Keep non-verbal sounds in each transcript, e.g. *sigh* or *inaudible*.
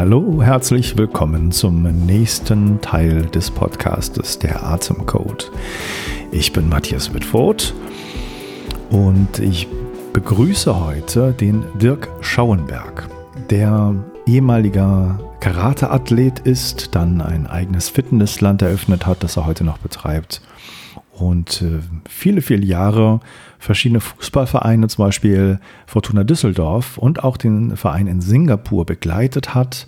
Hallo, herzlich willkommen zum nächsten Teil des Podcastes Der Atemcode. Ich bin Matthias Wittfurt und ich begrüße heute den Dirk Schauenberg, der ehemaliger Karateathlet ist, dann ein eigenes Fitnessland eröffnet hat, das er heute noch betreibt und äh, viele, viele Jahre verschiedene Fußballvereine, zum Beispiel Fortuna Düsseldorf und auch den Verein in Singapur begleitet hat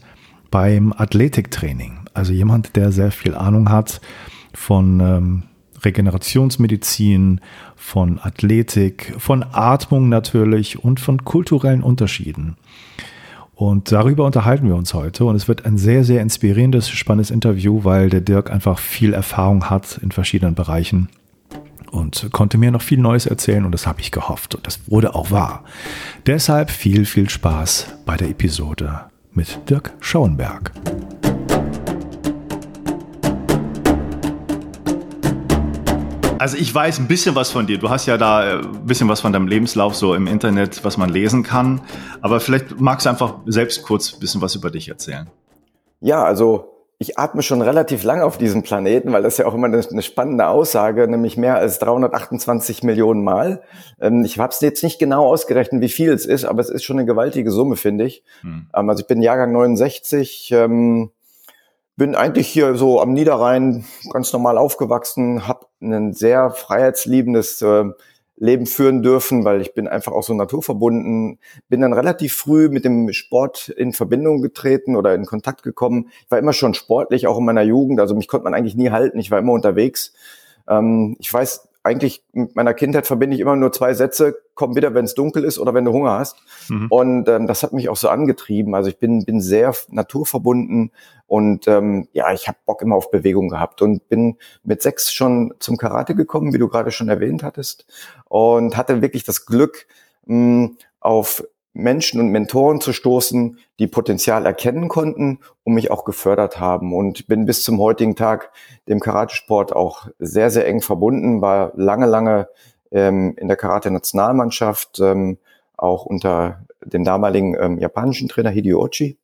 beim Athletiktraining. Also jemand, der sehr viel Ahnung hat von ähm, Regenerationsmedizin, von Athletik, von Atmung natürlich und von kulturellen Unterschieden. Und darüber unterhalten wir uns heute. Und es wird ein sehr, sehr inspirierendes, spannendes Interview, weil der Dirk einfach viel Erfahrung hat in verschiedenen Bereichen und konnte mir noch viel Neues erzählen und das habe ich gehofft und das wurde auch wahr. Deshalb viel, viel Spaß bei der Episode mit Dirk Schauenberg. Also ich weiß ein bisschen was von dir. Du hast ja da äh, ein bisschen was von deinem Lebenslauf so im Internet, was man lesen kann. Aber vielleicht magst du einfach selbst kurz ein bisschen was über dich erzählen. Ja, also ich atme schon relativ lang auf diesem Planeten, weil das ja auch immer eine, eine spannende Aussage, nämlich mehr als 328 Millionen Mal. Ähm, ich habe es jetzt nicht genau ausgerechnet, wie viel es ist, aber es ist schon eine gewaltige Summe, finde ich. Hm. Ähm, also ich bin Jahrgang 69, ähm, bin eigentlich hier so am Niederrhein ganz normal aufgewachsen, habe ein sehr freiheitsliebendes äh, Leben führen dürfen, weil ich bin einfach auch so naturverbunden. Bin dann relativ früh mit dem Sport in Verbindung getreten oder in Kontakt gekommen. Ich war immer schon sportlich, auch in meiner Jugend. Also mich konnte man eigentlich nie halten. Ich war immer unterwegs. Ähm, ich weiß eigentlich mit meiner Kindheit verbinde ich immer nur zwei Sätze, komm wieder, wenn es dunkel ist oder wenn du Hunger hast. Mhm. Und ähm, das hat mich auch so angetrieben. Also ich bin, bin sehr naturverbunden und ähm, ja, ich habe Bock immer auf Bewegung gehabt und bin mit sechs schon zum Karate gekommen, wie du gerade schon erwähnt hattest. Und hatte wirklich das Glück, mh, auf Menschen und Mentoren zu stoßen, die Potenzial erkennen konnten und mich auch gefördert haben. Und bin bis zum heutigen Tag dem Karatesport auch sehr, sehr eng verbunden, war lange, lange ähm, in der Karate-Nationalmannschaft, ähm, auch unter dem damaligen ähm, japanischen Trainer Hideo Ochi.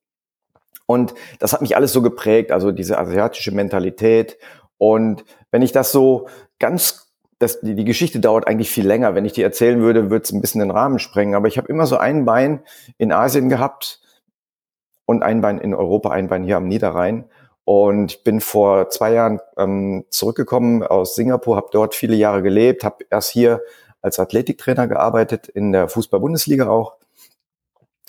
Und das hat mich alles so geprägt, also diese asiatische Mentalität. Und wenn ich das so ganz das, die, die Geschichte dauert eigentlich viel länger. Wenn ich die erzählen würde, würde es ein bisschen den Rahmen sprengen. Aber ich habe immer so ein Bein in Asien gehabt und ein Bein in Europa, ein Bein hier am Niederrhein. Und ich bin vor zwei Jahren ähm, zurückgekommen aus Singapur, habe dort viele Jahre gelebt, habe erst hier als Athletiktrainer gearbeitet, in der Fußball-Bundesliga auch.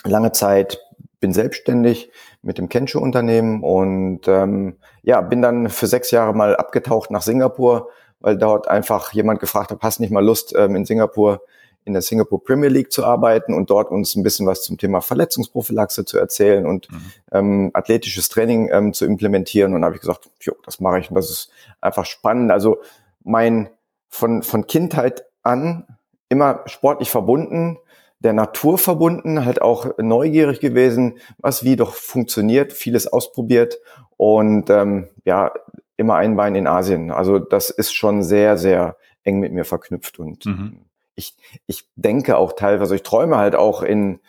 Lange Zeit bin selbstständig mit dem Kensho-Unternehmen und ähm, ja, bin dann für sechs Jahre mal abgetaucht nach Singapur, weil dort einfach jemand gefragt hat, hast nicht mal Lust, ähm, in Singapur in der Singapore Premier League zu arbeiten und dort uns ein bisschen was zum Thema Verletzungsprophylaxe zu erzählen und mhm. ähm, athletisches Training ähm, zu implementieren. Und da habe ich gesagt, jo, das mache ich und das ist einfach spannend. Also mein von, von Kindheit an immer sportlich verbunden, der Natur verbunden, halt auch neugierig gewesen, was wie doch funktioniert, vieles ausprobiert und ähm, ja, immer ein Bein in Asien. Also das ist schon sehr, sehr eng mit mir verknüpft. Und mhm. ich, ich denke auch teilweise, ich träume halt auch in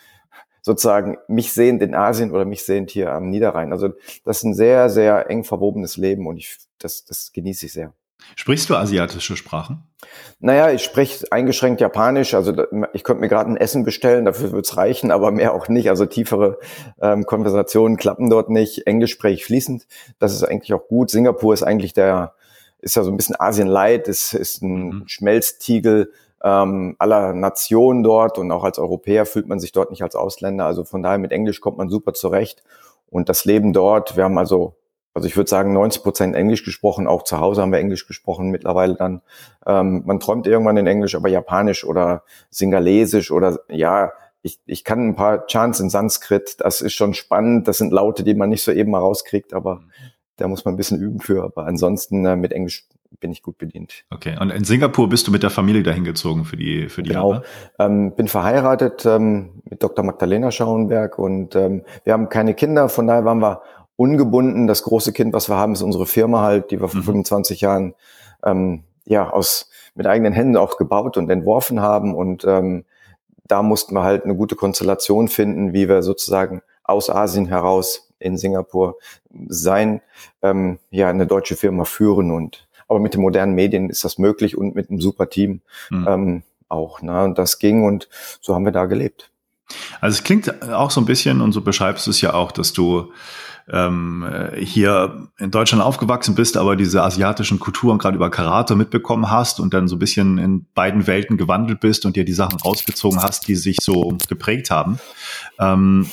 sozusagen mich sehend in Asien oder mich sehend hier am Niederrhein. Also das ist ein sehr, sehr eng verwobenes Leben und ich, das, das genieße ich sehr. Sprichst du asiatische Sprachen? Naja, ich spreche eingeschränkt Japanisch. Also ich könnte mir gerade ein Essen bestellen, dafür wird's reichen, aber mehr auch nicht. Also tiefere ähm, Konversationen klappen dort nicht. Englisch spreche ich fließend. Das ist eigentlich auch gut. Singapur ist eigentlich der, ist ja so ein bisschen Asien-Light, ist, ist ein mhm. Schmelztiegel ähm, aller Nationen dort und auch als Europäer fühlt man sich dort nicht als Ausländer. Also von daher mit Englisch kommt man super zurecht. Und das Leben dort, wir haben also also ich würde sagen, 90 Prozent Englisch gesprochen, auch zu Hause haben wir Englisch gesprochen mittlerweile dann. Ähm, man träumt irgendwann in Englisch, aber Japanisch oder Singalesisch oder ja, ich, ich kann ein paar Chants in Sanskrit, das ist schon spannend, das sind Laute, die man nicht so eben mal rauskriegt, aber da muss man ein bisschen üben für. Aber ansonsten äh, mit Englisch bin ich gut bedient. Okay, und in Singapur bist du mit der Familie dahin gezogen für die für die Genau, ähm, bin verheiratet ähm, mit Dr. Magdalena Schauenberg und ähm, wir haben keine Kinder, von daher waren wir ungebunden. Das große Kind, was wir haben, ist unsere Firma halt, die wir vor mhm. 25 Jahren ähm, ja aus mit eigenen Händen auch gebaut und entworfen haben und ähm, da mussten wir halt eine gute Konstellation finden, wie wir sozusagen aus Asien heraus in Singapur sein, ähm, ja, eine deutsche Firma führen und aber mit den modernen Medien ist das möglich und mit einem super Team mhm. ähm, auch. Ne? Und das ging und so haben wir da gelebt. Also es klingt auch so ein bisschen, und so beschreibst du es ja auch, dass du ähm, hier in Deutschland aufgewachsen bist, aber diese asiatischen Kulturen gerade über Karate mitbekommen hast und dann so ein bisschen in beiden Welten gewandelt bist und dir die Sachen rausgezogen hast, die sich so geprägt haben. Ähm,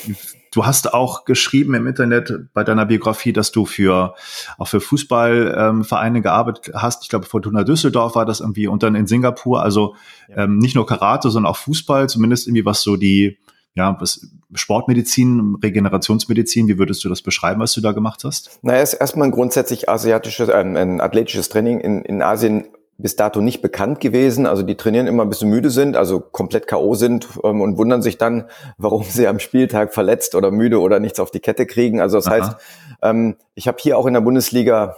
Du hast auch geschrieben im Internet bei deiner Biografie, dass du für auch für Fußballvereine ähm, gearbeitet hast. Ich glaube, Fortuna Düsseldorf war das irgendwie und dann in Singapur. Also ja. ähm, nicht nur Karate, sondern auch Fußball, zumindest irgendwie was so die ja, was Sportmedizin, Regenerationsmedizin, wie würdest du das beschreiben, was du da gemacht hast? Naja, es ist erstmal ein grundsätzlich asiatisches, äh, ein athletisches Training in, in Asien bis dato nicht bekannt gewesen. Also die trainieren immer ein bisschen müde sind, also komplett K.O. sind ähm, und wundern sich dann, warum sie am Spieltag verletzt oder müde oder nichts auf die Kette kriegen. Also das Aha. heißt, ähm, ich habe hier auch in der Bundesliga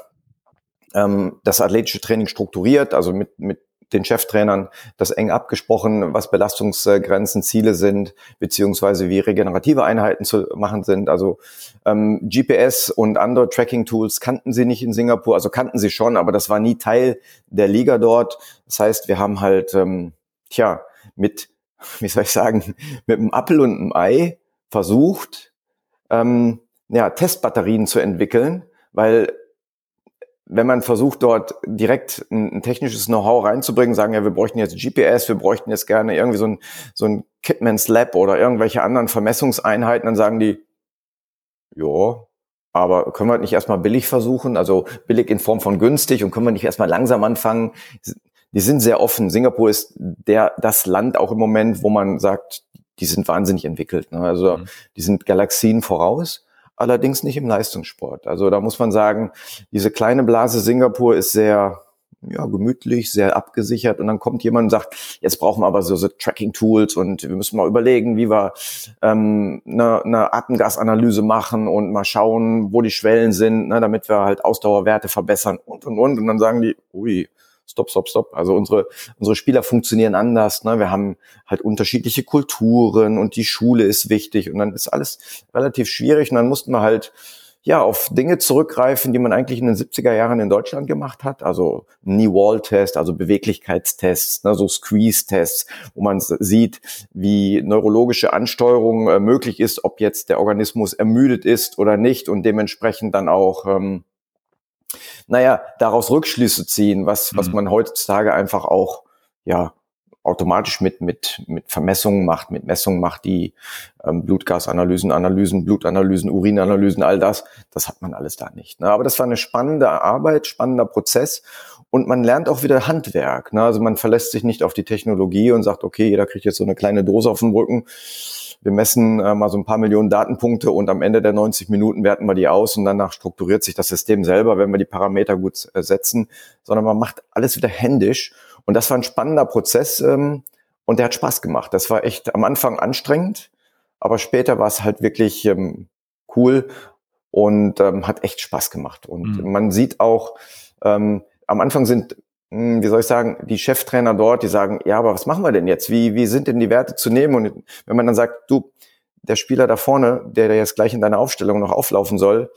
ähm, das athletische Training strukturiert, also mit, mit den Cheftrainern das eng abgesprochen, was Belastungsgrenzen, Ziele sind, beziehungsweise wie regenerative Einheiten zu machen sind. Also ähm, GPS und andere Tracking-Tools kannten sie nicht in Singapur, also kannten sie schon, aber das war nie Teil der Liga dort. Das heißt, wir haben halt, ähm, tja, mit, *laughs* wie soll ich sagen, mit einem Apfel und einem Ei versucht, ähm, ja, Testbatterien zu entwickeln, weil wenn man versucht, dort direkt ein, ein technisches Know-how reinzubringen, sagen ja, wir bräuchten jetzt GPS, wir bräuchten jetzt gerne irgendwie so ein, so ein Kitmans Lab oder irgendwelche anderen Vermessungseinheiten, dann sagen die, ja, aber können wir nicht erstmal billig versuchen, also billig in Form von günstig und können wir nicht erstmal langsam anfangen? Die sind sehr offen. Singapur ist der, das Land auch im Moment, wo man sagt, die sind wahnsinnig entwickelt. Ne? Also mhm. die sind Galaxien voraus allerdings nicht im Leistungssport. Also da muss man sagen, diese kleine Blase Singapur ist sehr ja, gemütlich, sehr abgesichert und dann kommt jemand und sagt, jetzt brauchen wir aber so, so Tracking-Tools und wir müssen mal überlegen, wie wir ähm, eine, eine Atemgasanalyse machen und mal schauen, wo die Schwellen sind, ne, damit wir halt Ausdauerwerte verbessern und und und und dann sagen die, ui, stopp, stopp, stopp. Also unsere, unsere Spieler funktionieren anders. Ne? Wir haben halt unterschiedliche Kulturen und die Schule ist wichtig und dann ist alles relativ schwierig und dann mussten wir halt ja, auf Dinge zurückgreifen, die man eigentlich in den 70er Jahren in Deutschland gemacht hat. Also Knee-Wall-Test, also Beweglichkeitstests, ne, so Squeeze-Tests, wo man sieht, wie neurologische Ansteuerung äh, möglich ist, ob jetzt der Organismus ermüdet ist oder nicht und dementsprechend dann auch ähm, naja, daraus Rückschlüsse ziehen, was, was mhm. man heutzutage einfach auch, ja, automatisch mit, mit, mit Vermessungen macht, mit Messungen macht, die ähm, Blutgasanalysen, Analysen, Blutanalysen, Urinanalysen, all das, das hat man alles da nicht. Ne? Aber das war eine spannende Arbeit, spannender Prozess und man lernt auch wieder Handwerk. Ne? Also man verlässt sich nicht auf die Technologie und sagt, okay, jeder kriegt jetzt so eine kleine Dose auf den Rücken wir messen äh, mal so ein paar Millionen Datenpunkte und am Ende der 90 Minuten werten wir die aus und danach strukturiert sich das System selber, wenn wir die Parameter gut äh, setzen, sondern man macht alles wieder händisch. Und das war ein spannender Prozess ähm, und der hat Spaß gemacht. Das war echt am Anfang anstrengend, aber später war es halt wirklich ähm, cool und ähm, hat echt Spaß gemacht. Und mhm. man sieht auch, ähm, am Anfang sind hm, wie soll ich sagen, die Cheftrainer dort, die sagen, ja, aber was machen wir denn jetzt? Wie, wie sind denn die Werte zu nehmen? Und wenn man dann sagt, du, der Spieler da vorne, der, jetzt gleich in deiner Aufstellung noch auflaufen soll,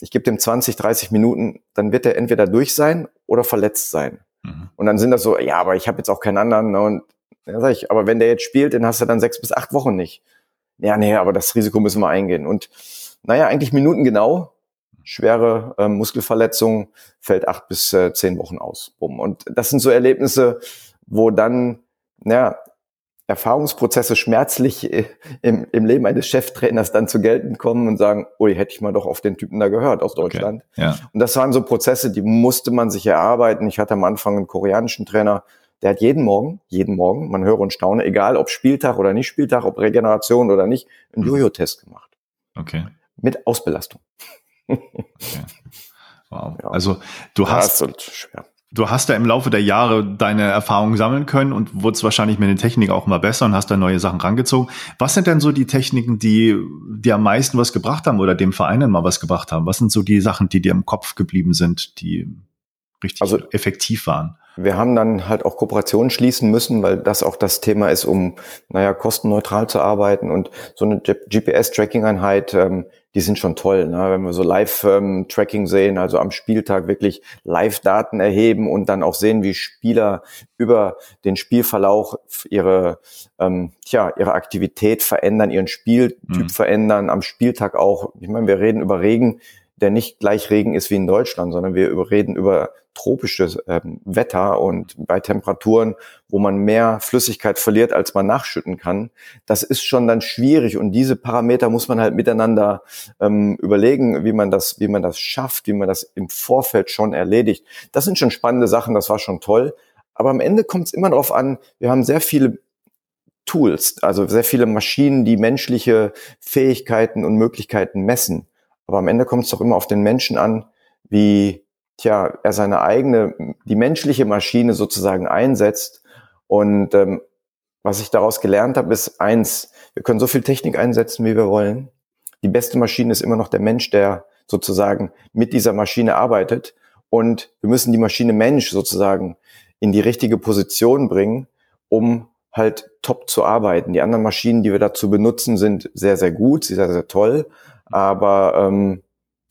ich gebe dem 20, 30 Minuten, dann wird er entweder durch sein oder verletzt sein. Mhm. Und dann sind das so, ja, aber ich habe jetzt auch keinen anderen. Ne? Und dann sage ich, aber wenn der jetzt spielt, dann hast du dann sechs bis acht Wochen nicht. Ja, nee, aber das Risiko müssen wir eingehen. Und naja, eigentlich Minuten genau, schwere äh, Muskelverletzung, fällt acht bis äh, zehn Wochen aus. Und das sind so Erlebnisse, wo dann ja, Erfahrungsprozesse schmerzlich äh, im, im Leben eines Cheftrainers dann zu gelten kommen und sagen, ui, hätte ich mal doch auf den Typen da gehört aus Deutschland. Okay, ja. Und das waren so Prozesse, die musste man sich erarbeiten. Ich hatte am Anfang einen koreanischen Trainer, der hat jeden Morgen, jeden Morgen, man höre und staune, egal ob Spieltag oder nicht Spieltag, ob Regeneration oder nicht, einen mhm. Jojo-Test gemacht. Okay. Mit Ausbelastung. Okay. Wow. Ja. Also du hast, du hast ja im Laufe der Jahre deine Erfahrungen sammeln können und wurdest wahrscheinlich mit den Techniken auch immer besser und hast da neue Sachen rangezogen. Was sind denn so die Techniken, die dir am meisten was gebracht haben oder dem Vereinen mal was gebracht haben? Was sind so die Sachen, die dir im Kopf geblieben sind, die richtig also, effektiv waren? Wir haben dann halt auch Kooperationen schließen müssen, weil das auch das Thema ist, um, naja, kostenneutral zu arbeiten und so eine GPS-Tracking-Einheit, ähm, die sind schon toll. Ne? Wenn wir so Live-Tracking ähm, sehen, also am Spieltag wirklich Live-Daten erheben und dann auch sehen, wie Spieler über den Spielverlauf ihre, ähm, tja, ihre Aktivität verändern, ihren Spieltyp mhm. verändern, am Spieltag auch. Ich meine, wir reden über Regen, der nicht gleich Regen ist wie in Deutschland, sondern wir reden über tropisches ähm, Wetter und bei Temperaturen, wo man mehr Flüssigkeit verliert, als man nachschütten kann, das ist schon dann schwierig und diese Parameter muss man halt miteinander ähm, überlegen, wie man das, wie man das schafft, wie man das im Vorfeld schon erledigt. Das sind schon spannende Sachen, das war schon toll. Aber am Ende kommt es immer darauf an, wir haben sehr viele Tools, also sehr viele Maschinen, die menschliche Fähigkeiten und Möglichkeiten messen. Aber am Ende kommt es doch immer auf den Menschen an, wie tja, er seine eigene, die menschliche Maschine sozusagen einsetzt. Und ähm, was ich daraus gelernt habe, ist eins, wir können so viel Technik einsetzen, wie wir wollen. Die beste Maschine ist immer noch der Mensch, der sozusagen mit dieser Maschine arbeitet. Und wir müssen die Maschine Mensch sozusagen in die richtige Position bringen, um halt top zu arbeiten. Die anderen Maschinen, die wir dazu benutzen, sind sehr, sehr gut, sehr, sehr toll. Aber ähm,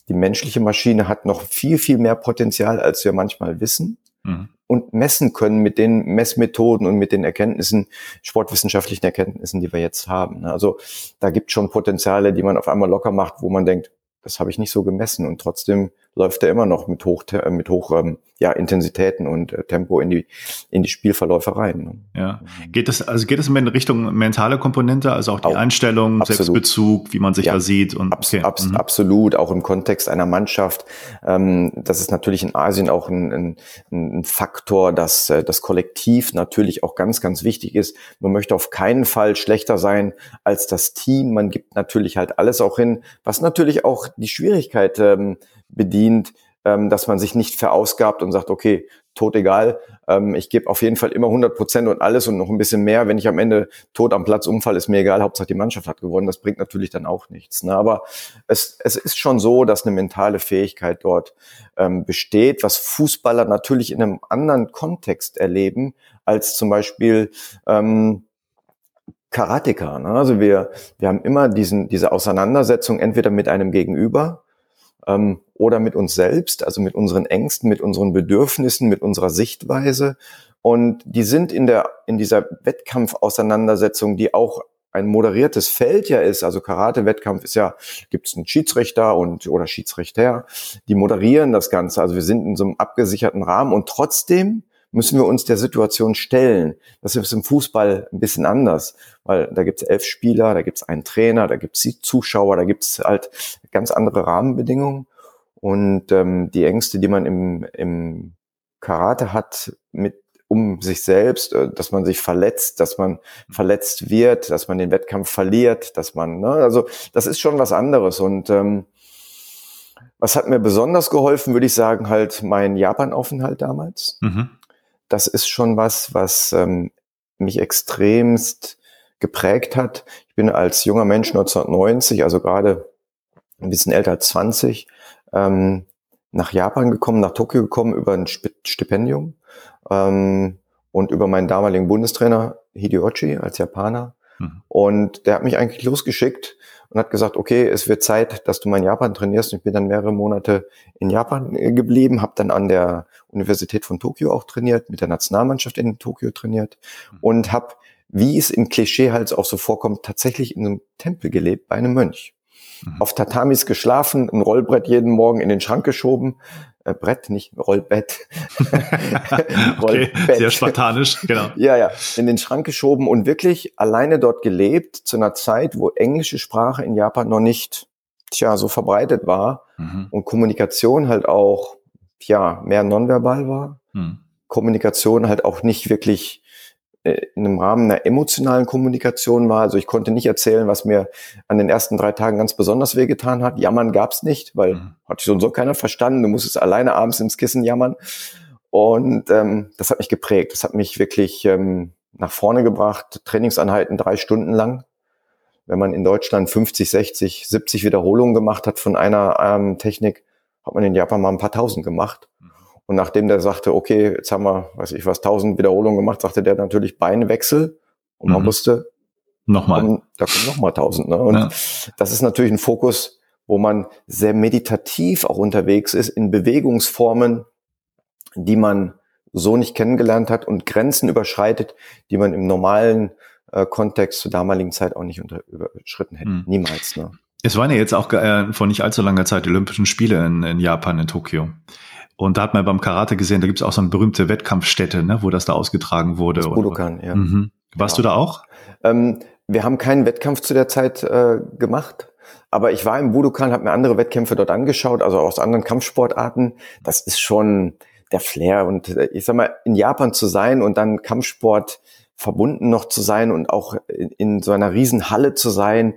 die menschliche Maschine hat noch viel, viel mehr Potenzial, als wir manchmal wissen mhm. und messen können mit den Messmethoden und mit den Erkenntnissen, sportwissenschaftlichen Erkenntnissen, die wir jetzt haben. Also da gibt schon Potenziale, die man auf einmal locker macht, wo man denkt, das habe ich nicht so gemessen und trotzdem läuft er immer noch mit hoch mit hoch ähm, ja Intensitäten und äh, Tempo in die in die Spielverläufe rein. Ne? Ja, geht es also geht es in Richtung mentale Komponente, also auch die auch, Einstellung, absolut. Selbstbezug, wie man sich ja, da sieht und abs okay. abs mhm. absolut auch im Kontext einer Mannschaft. Ähm, das ist natürlich in Asien auch ein, ein, ein Faktor, dass äh, das Kollektiv natürlich auch ganz ganz wichtig ist. Man möchte auf keinen Fall schlechter sein als das Team. Man gibt natürlich halt alles auch hin, was natürlich auch die Schwierigkeit ähm, bedient, ähm, dass man sich nicht verausgabt und sagt, okay, tot egal, ähm, ich gebe auf jeden Fall immer 100 Prozent und alles und noch ein bisschen mehr. Wenn ich am Ende tot am Platz umfall, ist mir egal, Hauptsache die Mannschaft hat gewonnen. Das bringt natürlich dann auch nichts. Ne? Aber es, es ist schon so, dass eine mentale Fähigkeit dort ähm, besteht, was Fußballer natürlich in einem anderen Kontext erleben, als zum Beispiel ähm, Karateka. Ne? Also wir, wir haben immer diesen, diese Auseinandersetzung entweder mit einem Gegenüber, ähm, oder mit uns selbst, also mit unseren Ängsten, mit unseren Bedürfnissen, mit unserer Sichtweise. Und die sind in der, in dieser Wettkampfauseinandersetzung, die auch ein moderiertes Feld ja ist, also Karate-Wettkampf ist ja, gibt es einen Schiedsrichter und oder Schiedsrichter, die moderieren das Ganze. Also wir sind in so einem abgesicherten Rahmen und trotzdem müssen wir uns der Situation stellen. Das ist im Fußball ein bisschen anders, weil da gibt es elf Spieler, da gibt es einen Trainer, da gibt es Zuschauer, da gibt es halt ganz andere Rahmenbedingungen. Und ähm, die Ängste, die man im, im Karate hat, mit um sich selbst, äh, dass man sich verletzt, dass man verletzt wird, dass man den Wettkampf verliert, dass man, ne, also das ist schon was anderes. Und ähm, was hat mir besonders geholfen, würde ich sagen, halt mein Japan-Aufenthalt damals. Mhm das ist schon was, was ähm, mich extremst geprägt hat. Ich bin als junger Mensch 1990, also gerade ein bisschen älter als 20, ähm, nach Japan gekommen, nach Tokio gekommen über ein Stipendium ähm, und über meinen damaligen Bundestrainer Hideyoshi als Japaner. Mhm. Und der hat mich eigentlich losgeschickt und hat gesagt, okay, es wird Zeit, dass du mal in Japan trainierst. Und ich bin dann mehrere Monate in Japan äh, geblieben, habe dann an der Universität von Tokio auch trainiert, mit der Nationalmannschaft in Tokio trainiert mhm. und habe, wie es im Klischee halt auch so vorkommt, tatsächlich in einem Tempel gelebt bei einem Mönch. Mhm. Auf Tatamis geschlafen, ein Rollbrett jeden Morgen in den Schrank geschoben, äh, Brett, nicht Rollbett. *laughs* okay, Rollbett. Sehr spartanisch, genau. *laughs* ja, ja, in den Schrank geschoben und wirklich alleine dort gelebt zu einer Zeit, wo englische Sprache in Japan noch nicht, tja, so verbreitet war mhm. und Kommunikation halt auch, ja, mehr nonverbal war. Mhm. Kommunikation halt auch nicht wirklich äh, in einem Rahmen einer emotionalen Kommunikation war. Also ich konnte nicht erzählen, was mir an den ersten drei Tagen ganz besonders wehgetan hat. Jammern gab's nicht, weil mhm. hat so und so keiner verstanden. Du musstest alleine abends ins Kissen jammern. Und ähm, das hat mich geprägt. Das hat mich wirklich ähm, nach vorne gebracht. Trainingseinheiten drei Stunden lang. Wenn man in Deutschland 50, 60, 70 Wiederholungen gemacht hat von einer ähm, Technik, hat man in Japan mal ein paar tausend gemacht. Und nachdem der sagte, okay, jetzt haben wir, weiß ich was, tausend Wiederholungen gemacht, sagte der natürlich Beinwechsel. Und man mhm. wusste, nochmal. Kommen, da kommen nochmal tausend. Ne? Und ja. das ist natürlich ein Fokus, wo man sehr meditativ auch unterwegs ist in Bewegungsformen, die man so nicht kennengelernt hat und Grenzen überschreitet, die man im normalen äh, Kontext zur damaligen Zeit auch nicht unter, überschritten hätte. Mhm. Niemals. Ne? Es waren ja jetzt auch äh, vor nicht allzu langer Zeit die Olympischen Spiele in, in Japan, in Tokio. Und da hat man beim Karate gesehen, da gibt es auch so eine berühmte Wettkampfstätte, ne, wo das da ausgetragen wurde. Das Budokan, ja. Mhm. Warst ja. du da auch? Ähm, wir haben keinen Wettkampf zu der Zeit äh, gemacht. Aber ich war im Budokan, habe mir andere Wettkämpfe dort angeschaut, also aus anderen Kampfsportarten. Das ist schon der Flair. Und äh, ich sag mal, in Japan zu sein und dann Kampfsport verbunden noch zu sein und auch in, in so einer Riesenhalle zu sein,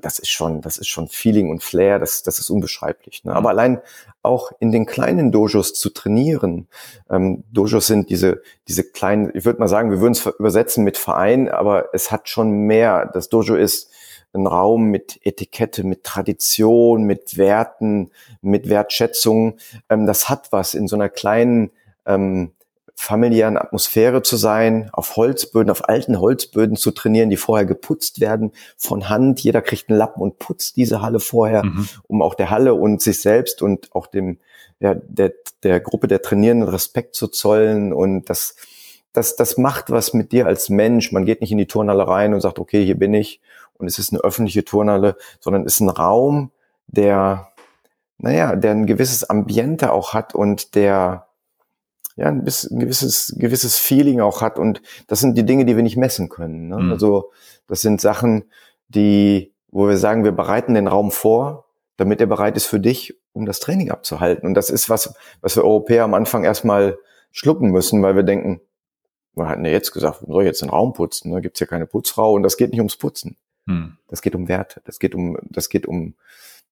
das ist schon, das ist schon Feeling und Flair, das, das ist unbeschreiblich. Ne? Aber allein auch in den kleinen Dojos zu trainieren. Ähm, Dojos sind diese, diese kleinen, ich würde mal sagen, wir würden es übersetzen mit Verein, aber es hat schon mehr. Das Dojo ist ein Raum mit Etikette, mit Tradition, mit Werten, mit Wertschätzung. Ähm, das hat was in so einer kleinen ähm, familiären Atmosphäre zu sein, auf Holzböden, auf alten Holzböden zu trainieren, die vorher geputzt werden von Hand. Jeder kriegt einen Lappen und putzt diese Halle vorher, mhm. um auch der Halle und sich selbst und auch dem ja, der, der Gruppe der Trainierenden Respekt zu zollen. Und das, das, das macht was mit dir als Mensch. Man geht nicht in die Turnhalle rein und sagt, okay, hier bin ich und es ist eine öffentliche Turnhalle, sondern es ist ein Raum, der, naja, der ein gewisses Ambiente auch hat und der ja, ein, bisschen, ein gewisses, gewisses Feeling auch hat. Und das sind die Dinge, die wir nicht messen können. Ne? Mhm. Also das sind Sachen, die, wo wir sagen, wir bereiten den Raum vor, damit er bereit ist für dich, um das Training abzuhalten. Und das ist was, was wir Europäer am Anfang erstmal schlucken müssen, weil wir denken, wir hatten ja jetzt gesagt, soll ich jetzt den Raum putzen? Da ne? gibt's ja keine Putzfrau und das geht nicht ums Putzen. Mhm. Das geht um Werte, das geht um, das geht um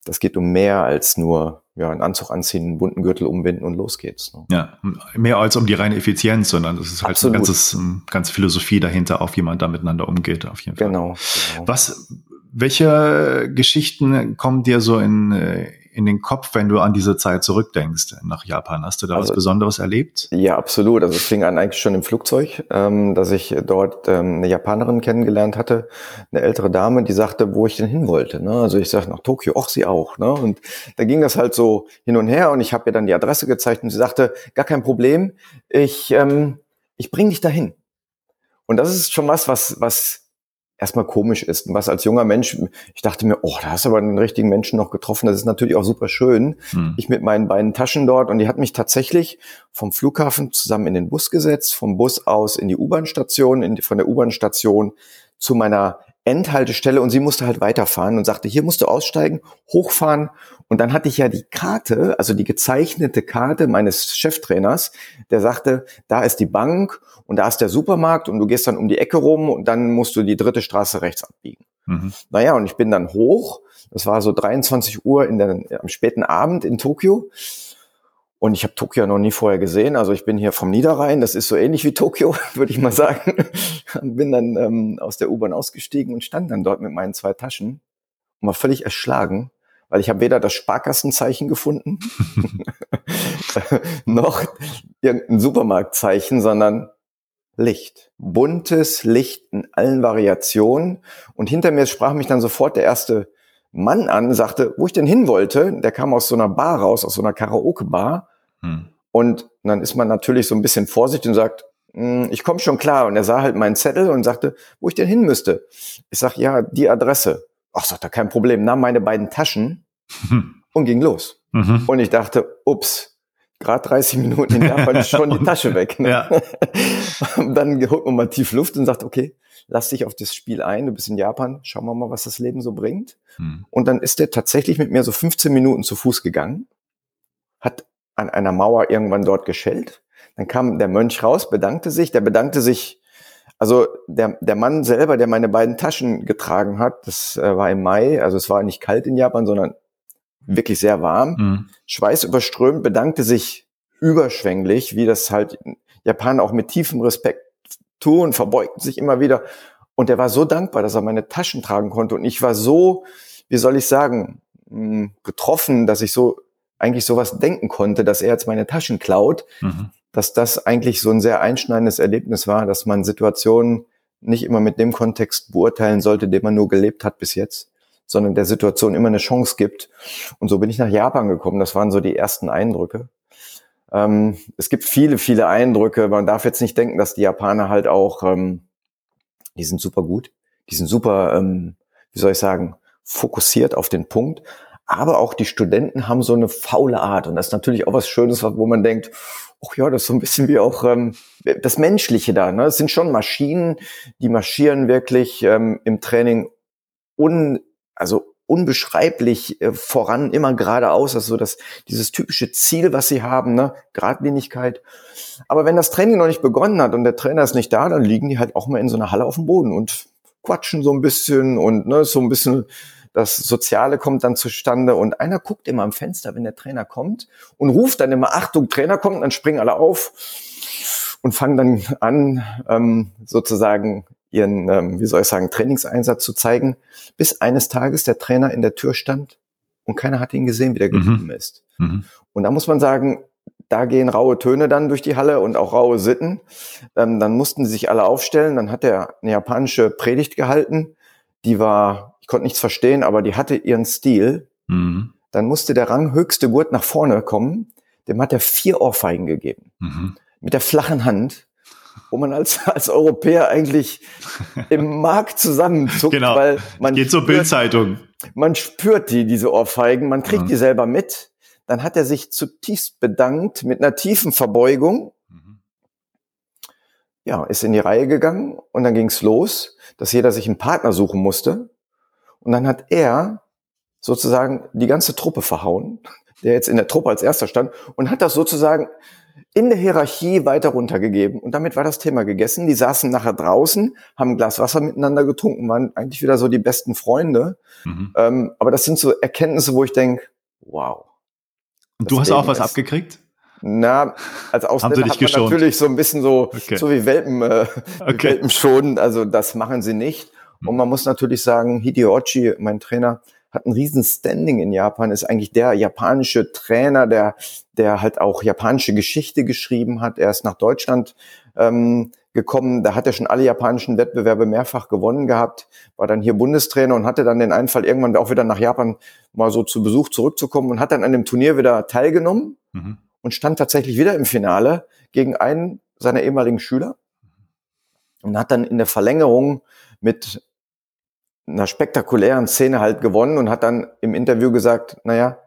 das geht um mehr als nur ja, einen Anzug anziehen, einen bunten Gürtel umbinden und los geht's. Ne? Ja, mehr als um die reine Effizienz, sondern es ist halt Absolut. ein ganzes, ganze Philosophie dahinter, auf wie man da miteinander umgeht, auf jeden Fall. Genau. genau. Was, welche Geschichten kommen dir so in, äh, in den Kopf, wenn du an diese Zeit zurückdenkst nach Japan? Hast du da also, was Besonderes erlebt? Ja, absolut. Also es fing an eigentlich schon im Flugzeug, ähm, dass ich dort ähm, eine Japanerin kennengelernt hatte, eine ältere Dame, die sagte, wo ich denn hin wollte. Ne? Also ich sagte nach Tokio, ach sie auch. Ne? Und da ging das halt so hin und her und ich habe ihr dann die Adresse gezeigt und sie sagte, gar kein Problem, ich, ähm, ich bring dich dahin. Und das ist schon was, was, was erstmal komisch ist. Und was als junger Mensch, ich dachte mir, oh, da hast du aber den richtigen Menschen noch getroffen. Das ist natürlich auch super schön. Hm. Ich mit meinen beiden Taschen dort und die hat mich tatsächlich vom Flughafen zusammen in den Bus gesetzt, vom Bus aus in die U-Bahn-Station, von der U-Bahn-Station zu meiner Endhaltestelle und sie musste halt weiterfahren und sagte, hier musst du aussteigen, hochfahren. Und dann hatte ich ja die Karte, also die gezeichnete Karte meines Cheftrainers, der sagte, da ist die Bank und da ist der Supermarkt und du gehst dann um die Ecke rum und dann musst du die dritte Straße rechts abbiegen. Mhm. Naja, und ich bin dann hoch. Das war so 23 Uhr in der, am späten Abend in Tokio. Und ich habe Tokio noch nie vorher gesehen. Also ich bin hier vom Niederrhein, das ist so ähnlich wie Tokio, *laughs* würde ich mal sagen. *laughs* bin dann ähm, aus der U-Bahn ausgestiegen und stand dann dort mit meinen zwei Taschen und war völlig erschlagen, weil ich habe weder das Sparkassenzeichen gefunden, *laughs* noch irgendein Supermarktzeichen, sondern Licht. Buntes Licht in allen Variationen. Und hinter mir sprach mich dann sofort der erste Mann an, sagte, wo ich denn hin wollte. Der kam aus so einer Bar raus, aus so einer Karaoke-Bar hm. Und dann ist man natürlich so ein bisschen vorsichtig und sagt, hm, ich komme schon klar. Und er sah halt meinen Zettel und sagte, wo ich denn hin müsste. Ich sag, ja, die Adresse. Ach, sagt er, kein Problem. Nahm meine beiden Taschen hm. und ging los. Mhm. Und ich dachte, ups, gerade 30 Minuten in Japan ist schon die Tasche weg. Ne? Ja. *laughs* dann holt man mal tief Luft und sagt, okay, lass dich auf das Spiel ein, du bist in Japan, schauen wir mal, was das Leben so bringt. Hm. Und dann ist er tatsächlich mit mir so 15 Minuten zu Fuß gegangen, hat an einer Mauer irgendwann dort geschellt. Dann kam der Mönch raus, bedankte sich, der bedankte sich, also der, der Mann selber, der meine beiden Taschen getragen hat, das äh, war im Mai, also es war nicht kalt in Japan, sondern wirklich sehr warm, mhm. Schweiß überströmt, bedankte sich überschwänglich, wie das halt Japaner auch mit tiefem Respekt tun, verbeugten sich immer wieder. Und er war so dankbar, dass er meine Taschen tragen konnte. Und ich war so, wie soll ich sagen, hm, getroffen, dass ich so eigentlich sowas denken konnte, dass er jetzt meine Taschen klaut, mhm. dass das eigentlich so ein sehr einschneidendes Erlebnis war, dass man Situationen nicht immer mit dem Kontext beurteilen sollte, den man nur gelebt hat bis jetzt, sondern der Situation immer eine Chance gibt. Und so bin ich nach Japan gekommen. Das waren so die ersten Eindrücke. Ähm, es gibt viele, viele Eindrücke. Man darf jetzt nicht denken, dass die Japaner halt auch, ähm, die sind super gut, die sind super, ähm, wie soll ich sagen, fokussiert auf den Punkt. Aber auch die Studenten haben so eine faule Art. Und das ist natürlich auch was Schönes, wo man denkt, ach ja, das ist so ein bisschen wie auch ähm, das Menschliche da. Ne? Es sind schon Maschinen, die marschieren wirklich ähm, im Training un, also unbeschreiblich äh, voran, immer geradeaus, also so das, dieses typische Ziel, was sie haben, ne, Gradlinigkeit. Aber wenn das Training noch nicht begonnen hat und der Trainer ist nicht da, dann liegen die halt auch mal in so einer Halle auf dem Boden und quatschen so ein bisschen und ne, so ein bisschen das Soziale kommt dann zustande und einer guckt immer am Fenster, wenn der Trainer kommt und ruft dann immer, Achtung, Trainer kommt, dann springen alle auf und fangen dann an, ähm, sozusagen ihren, ähm, wie soll ich sagen, Trainingseinsatz zu zeigen, bis eines Tages der Trainer in der Tür stand und keiner hat ihn gesehen, wie der mhm. geblieben ist. Mhm. Und da muss man sagen, da gehen raue Töne dann durch die Halle und auch raue Sitten. Ähm, dann mussten sie sich alle aufstellen. Dann hat er eine japanische Predigt gehalten. Die war ich konnte nichts verstehen, aber die hatte ihren Stil. Mhm. Dann musste der ranghöchste Gurt nach vorne kommen. Dem hat er vier Ohrfeigen gegeben. Mhm. Mit der flachen Hand, wo man als, *laughs* als Europäer eigentlich im *laughs* Markt zusammenzuckt, genau. weil man geht zur Bildzeitung. Man spürt die, diese Ohrfeigen, man kriegt mhm. die selber mit. Dann hat er sich zutiefst bedankt mit einer tiefen Verbeugung. Mhm. Ja, ist in die Reihe gegangen und dann ging's los, dass jeder sich einen Partner suchen musste. Und dann hat er sozusagen die ganze Truppe verhauen, der jetzt in der Truppe als erster stand, und hat das sozusagen in der Hierarchie weiter runtergegeben. Und damit war das Thema gegessen. Die saßen nachher draußen, haben ein Glas Wasser miteinander getrunken, waren eigentlich wieder so die besten Freunde. Mhm. Ähm, aber das sind so Erkenntnisse, wo ich denke, wow. Und du hast auch was ist, abgekriegt? Na, als Ausländer hat man geschont? natürlich so ein bisschen so, okay. so wie Welpen, äh, okay. Welpen schonen. Also das machen sie nicht. Und man muss natürlich sagen, Hideo mein Trainer, hat ein riesen Standing in Japan, ist eigentlich der japanische Trainer, der, der halt auch japanische Geschichte geschrieben hat. Er ist nach Deutschland ähm, gekommen, da hat er schon alle japanischen Wettbewerbe mehrfach gewonnen gehabt, war dann hier Bundestrainer und hatte dann den Einfall, irgendwann auch wieder nach Japan mal so zu Besuch zurückzukommen und hat dann an dem Turnier wieder teilgenommen mhm. und stand tatsächlich wieder im Finale gegen einen seiner ehemaligen Schüler und hat dann in der Verlängerung mit einer spektakulären Szene halt gewonnen und hat dann im Interview gesagt, naja,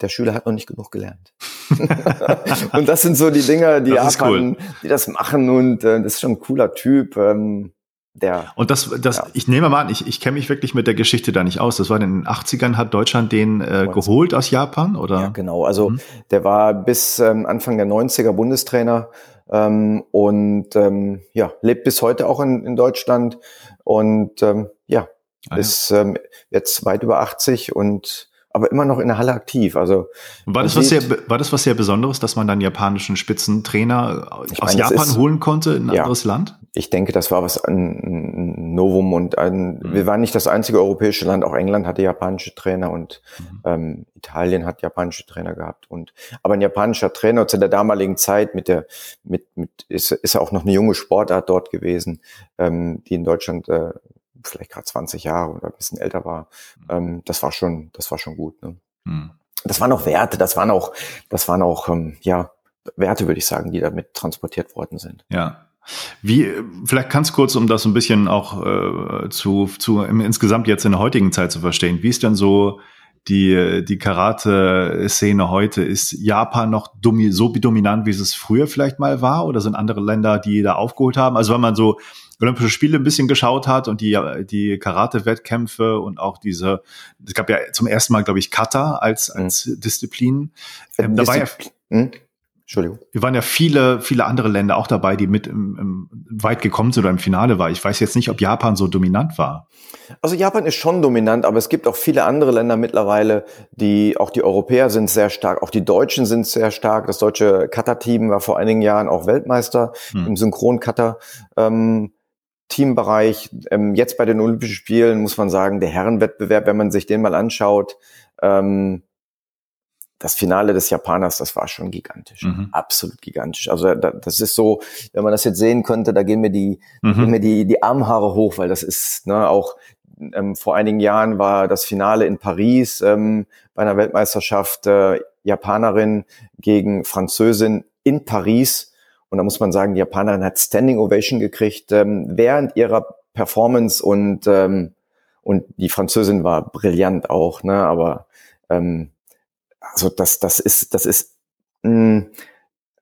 der Schüler hat noch nicht genug gelernt. *laughs* und das sind so die Dinge, die das Japan, cool. die das machen und äh, das ist schon ein cooler Typ. Ähm, der, und das, das, ja. ich nehme mal an, ich, ich kenne mich wirklich mit der Geschichte da nicht aus. Das war in den 80ern, hat Deutschland den äh, geholt aus Japan, oder? Ja, genau. Also mhm. der war bis ähm, Anfang der 90er Bundestrainer ähm, und ähm, ja, lebt bis heute auch in, in Deutschland. Und ähm, ja, ah, ist ähm, jetzt weit über 80 und aber immer noch in der Halle aktiv. Also war das was sehr, war das was sehr Besonderes, dass man dann japanischen Spitzentrainer aus meine, Japan ist, holen konnte in ein ja, anderes Land? Ich denke, das war was ein Novum und ein, mhm. wir waren nicht das einzige europäische Land. Auch England hatte japanische Trainer und mhm. ähm, Italien hat japanische Trainer gehabt. Und aber ein japanischer Trainer zu der damaligen Zeit mit der mit mit ist ist ja auch noch eine junge Sportart dort gewesen, ähm, die in Deutschland äh, vielleicht gerade 20 Jahre oder ein bisschen älter war, mhm. ähm, das war schon, das war schon gut. Ne? Mhm. Das waren auch Werte, das waren auch, das waren auch, ähm, ja, Werte, würde ich sagen, die damit transportiert worden sind. Ja. Wie, vielleicht ganz kurz, um das ein bisschen auch äh, zu, zu im, insgesamt jetzt in der heutigen Zeit zu verstehen. Wie ist denn so die, die Karate-Szene heute? Ist Japan noch domi so dominant, wie es früher vielleicht mal war? Oder sind andere Länder, die da aufgeholt haben? Also wenn man so Olympische Spiele ein bisschen geschaut hat und die, die Karate-Wettkämpfe und auch diese, es gab ja zum ersten Mal, glaube ich, Kata als, mhm. als mhm. Disziplin. Ähm, da war ja, mhm. Entschuldigung. Wir waren ja viele, viele andere Länder auch dabei, die mit im, im weit gekommen sind oder im Finale war. Ich weiß jetzt nicht, ob Japan so dominant war. Also Japan ist schon dominant, aber es gibt auch viele andere Länder mittlerweile, die, auch die Europäer sind sehr stark, auch die Deutschen sind sehr stark. Das deutsche Cutter-Team war vor einigen Jahren auch Weltmeister hm. im Synchron-Cutter. Ähm, Teambereich. Ähm, jetzt bei den Olympischen Spielen muss man sagen, der Herrenwettbewerb, wenn man sich den mal anschaut, ähm, das Finale des Japaners, das war schon gigantisch, mhm. absolut gigantisch. Also das ist so, wenn man das jetzt sehen könnte, da gehen mir die, mhm. gehen mir die, die Armhaare hoch, weil das ist ne, auch ähm, vor einigen Jahren war das Finale in Paris ähm, bei einer Weltmeisterschaft äh, Japanerin gegen Französin in Paris. Und da muss man sagen, die Japanerin hat Standing Ovation gekriegt ähm, während ihrer Performance und ähm, und die Französin war brillant auch, ne? Aber ähm, also das, das ist, das ist, mh, hm,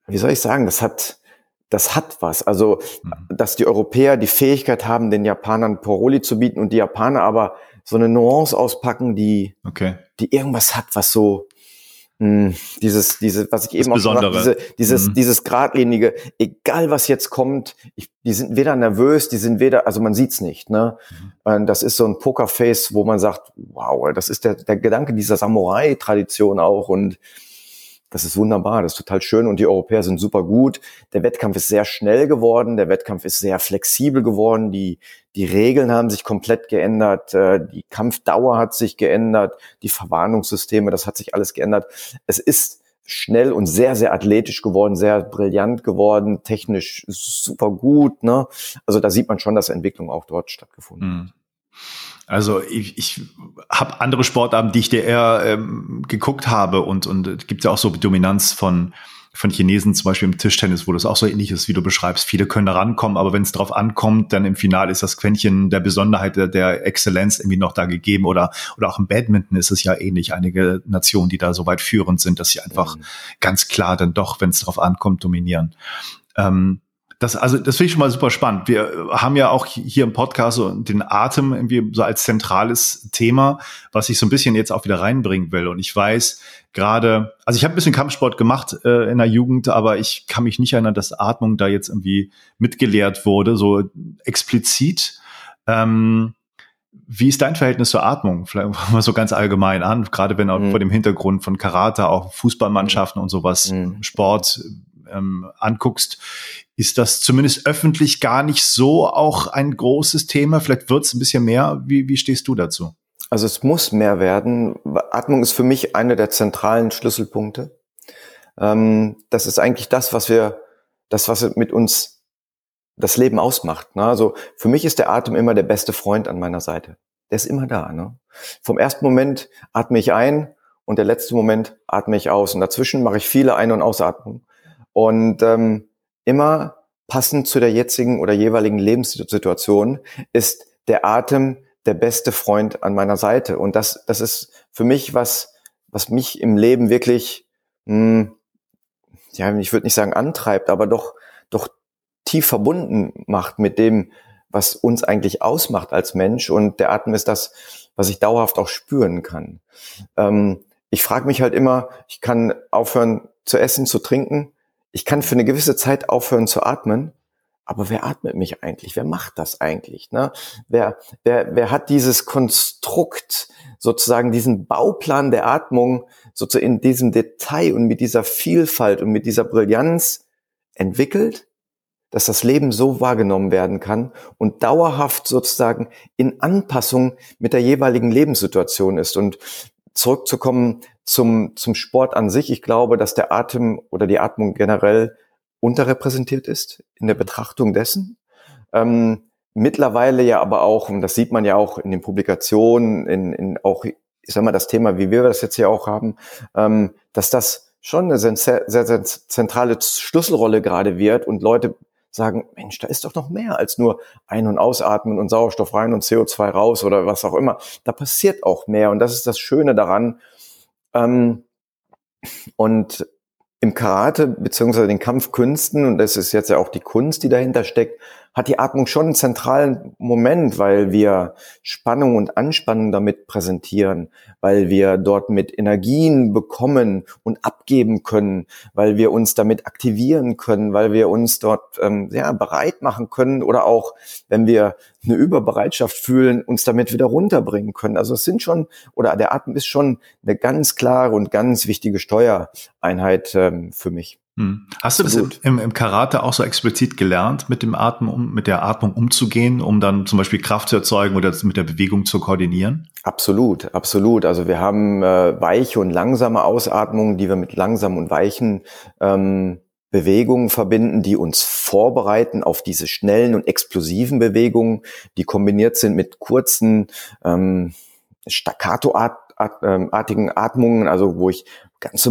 wie soll ich sagen, das hat, das hat was. Also, mhm. dass die Europäer die Fähigkeit haben, den Japanern Poroli zu bieten und die Japaner aber so eine Nuance auspacken, die, okay. die irgendwas hat, was so, hm, dieses, diese, was ich eben auch gesagt habe, diese, dieses, mhm. dieses geradlinige, egal was jetzt kommt, ich, die sind weder nervös, die sind weder, also man sieht's nicht, ne? Mhm. Das ist so ein Pokerface, wo man sagt, wow, das ist der, der Gedanke dieser Samurai-Tradition auch und das ist wunderbar, das ist total schön und die Europäer sind super gut. Der Wettkampf ist sehr schnell geworden, der Wettkampf ist sehr flexibel geworden, die, die Regeln haben sich komplett geändert, äh, die Kampfdauer hat sich geändert, die Verwarnungssysteme, das hat sich alles geändert. Es ist schnell und sehr, sehr athletisch geworden, sehr brillant geworden, technisch super gut. Ne? Also da sieht man schon, dass Entwicklung auch dort stattgefunden hat. Mhm. Also ich, ich habe andere Sportarten, die ich dir eher ähm, geguckt habe und und es gibt ja auch so Dominanz von von Chinesen zum Beispiel im Tischtennis, wo das auch so ähnlich ist, wie du beschreibst. Viele können da rankommen, aber wenn es drauf ankommt, dann im Finale ist das Quäntchen der Besonderheit der, der Exzellenz irgendwie noch da gegeben oder oder auch im Badminton ist es ja ähnlich. Einige Nationen, die da so weit führend sind, dass sie einfach mhm. ganz klar dann doch, wenn es drauf ankommt, dominieren. Ähm, das, also, das finde ich schon mal super spannend. Wir haben ja auch hier im Podcast so den Atem irgendwie so als zentrales Thema, was ich so ein bisschen jetzt auch wieder reinbringen will. Und ich weiß gerade, also ich habe ein bisschen Kampfsport gemacht äh, in der Jugend, aber ich kann mich nicht erinnern, dass Atmung da jetzt irgendwie mitgelehrt wurde, so explizit. Ähm, wie ist dein Verhältnis zur Atmung? Vielleicht *laughs* mal so ganz allgemein an, gerade wenn auch mhm. vor dem Hintergrund von Karate, auch Fußballmannschaften und sowas, mhm. Sport ähm, anguckst, ist das zumindest öffentlich gar nicht so auch ein großes Thema. Vielleicht wird es ein bisschen mehr. Wie, wie stehst du dazu? Also es muss mehr werden. Atmung ist für mich einer der zentralen Schlüsselpunkte. Ähm, das ist eigentlich das, was wir, das, was mit uns das Leben ausmacht. Ne? Also für mich ist der Atem immer der beste Freund an meiner Seite. Der ist immer da. Ne? Vom ersten Moment atme ich ein und der letzte Moment atme ich aus. Und dazwischen mache ich viele Ein- und Ausatmungen. Und ähm, immer passend zu der jetzigen oder jeweiligen Lebenssituation ist der Atem der beste Freund an meiner Seite. Und das, das ist für mich was, was mich im Leben wirklich, mh, hm, ja, ich würde nicht sagen antreibt, aber doch, doch tief verbunden macht mit dem, was uns eigentlich ausmacht als Mensch. Und der Atem ist das, was ich dauerhaft auch spüren kann. Ähm, ich frage mich halt immer, ich kann aufhören zu essen, zu trinken, ich kann für eine gewisse Zeit aufhören zu atmen, aber wer atmet mich eigentlich? Wer macht das eigentlich? Ne? Wer, wer, wer hat dieses Konstrukt, sozusagen diesen Bauplan der Atmung, sozusagen in diesem Detail und mit dieser Vielfalt und mit dieser Brillanz entwickelt, dass das Leben so wahrgenommen werden kann und dauerhaft sozusagen in Anpassung mit der jeweiligen Lebenssituation ist. Und zurückzukommen zum, zum Sport an sich. Ich glaube, dass der Atem oder die Atmung generell unterrepräsentiert ist in der Betrachtung dessen. Ähm, mittlerweile ja aber auch, und das sieht man ja auch in den Publikationen, in, in auch, ich sag mal, das Thema, wie wir das jetzt hier auch haben, ähm, dass das schon eine sehr, sehr, sehr zentrale Schlüsselrolle gerade wird und Leute sagen, Mensch, da ist doch noch mehr als nur ein- und ausatmen und Sauerstoff rein und CO2 raus oder was auch immer. Da passiert auch mehr und das ist das Schöne daran. Ähm, und im Karate beziehungsweise den Kampfkünsten, und das ist jetzt ja auch die Kunst, die dahinter steckt, hat die Atmung schon einen zentralen Moment, weil wir Spannung und Anspannung damit präsentieren, weil wir dort mit Energien bekommen und abgeben können, weil wir uns damit aktivieren können, weil wir uns dort ähm, ja, bereit machen können oder auch, wenn wir eine Überbereitschaft fühlen, uns damit wieder runterbringen können. Also es sind schon, oder der Atem ist schon eine ganz klare und ganz wichtige Steuereinheit ähm, für mich. Hm. Hast du das im, im, Karate auch so explizit gelernt, mit dem Atmen, um, mit der Atmung umzugehen, um dann zum Beispiel Kraft zu erzeugen oder mit der Bewegung zu koordinieren? Absolut, absolut. Also wir haben äh, weiche und langsame Ausatmungen, die wir mit langsamen und weichen ähm, Bewegungen verbinden, die uns vorbereiten auf diese schnellen und explosiven Bewegungen, die kombiniert sind mit kurzen ähm, Staccato-artigen ähm, Atmungen, also wo ich ganze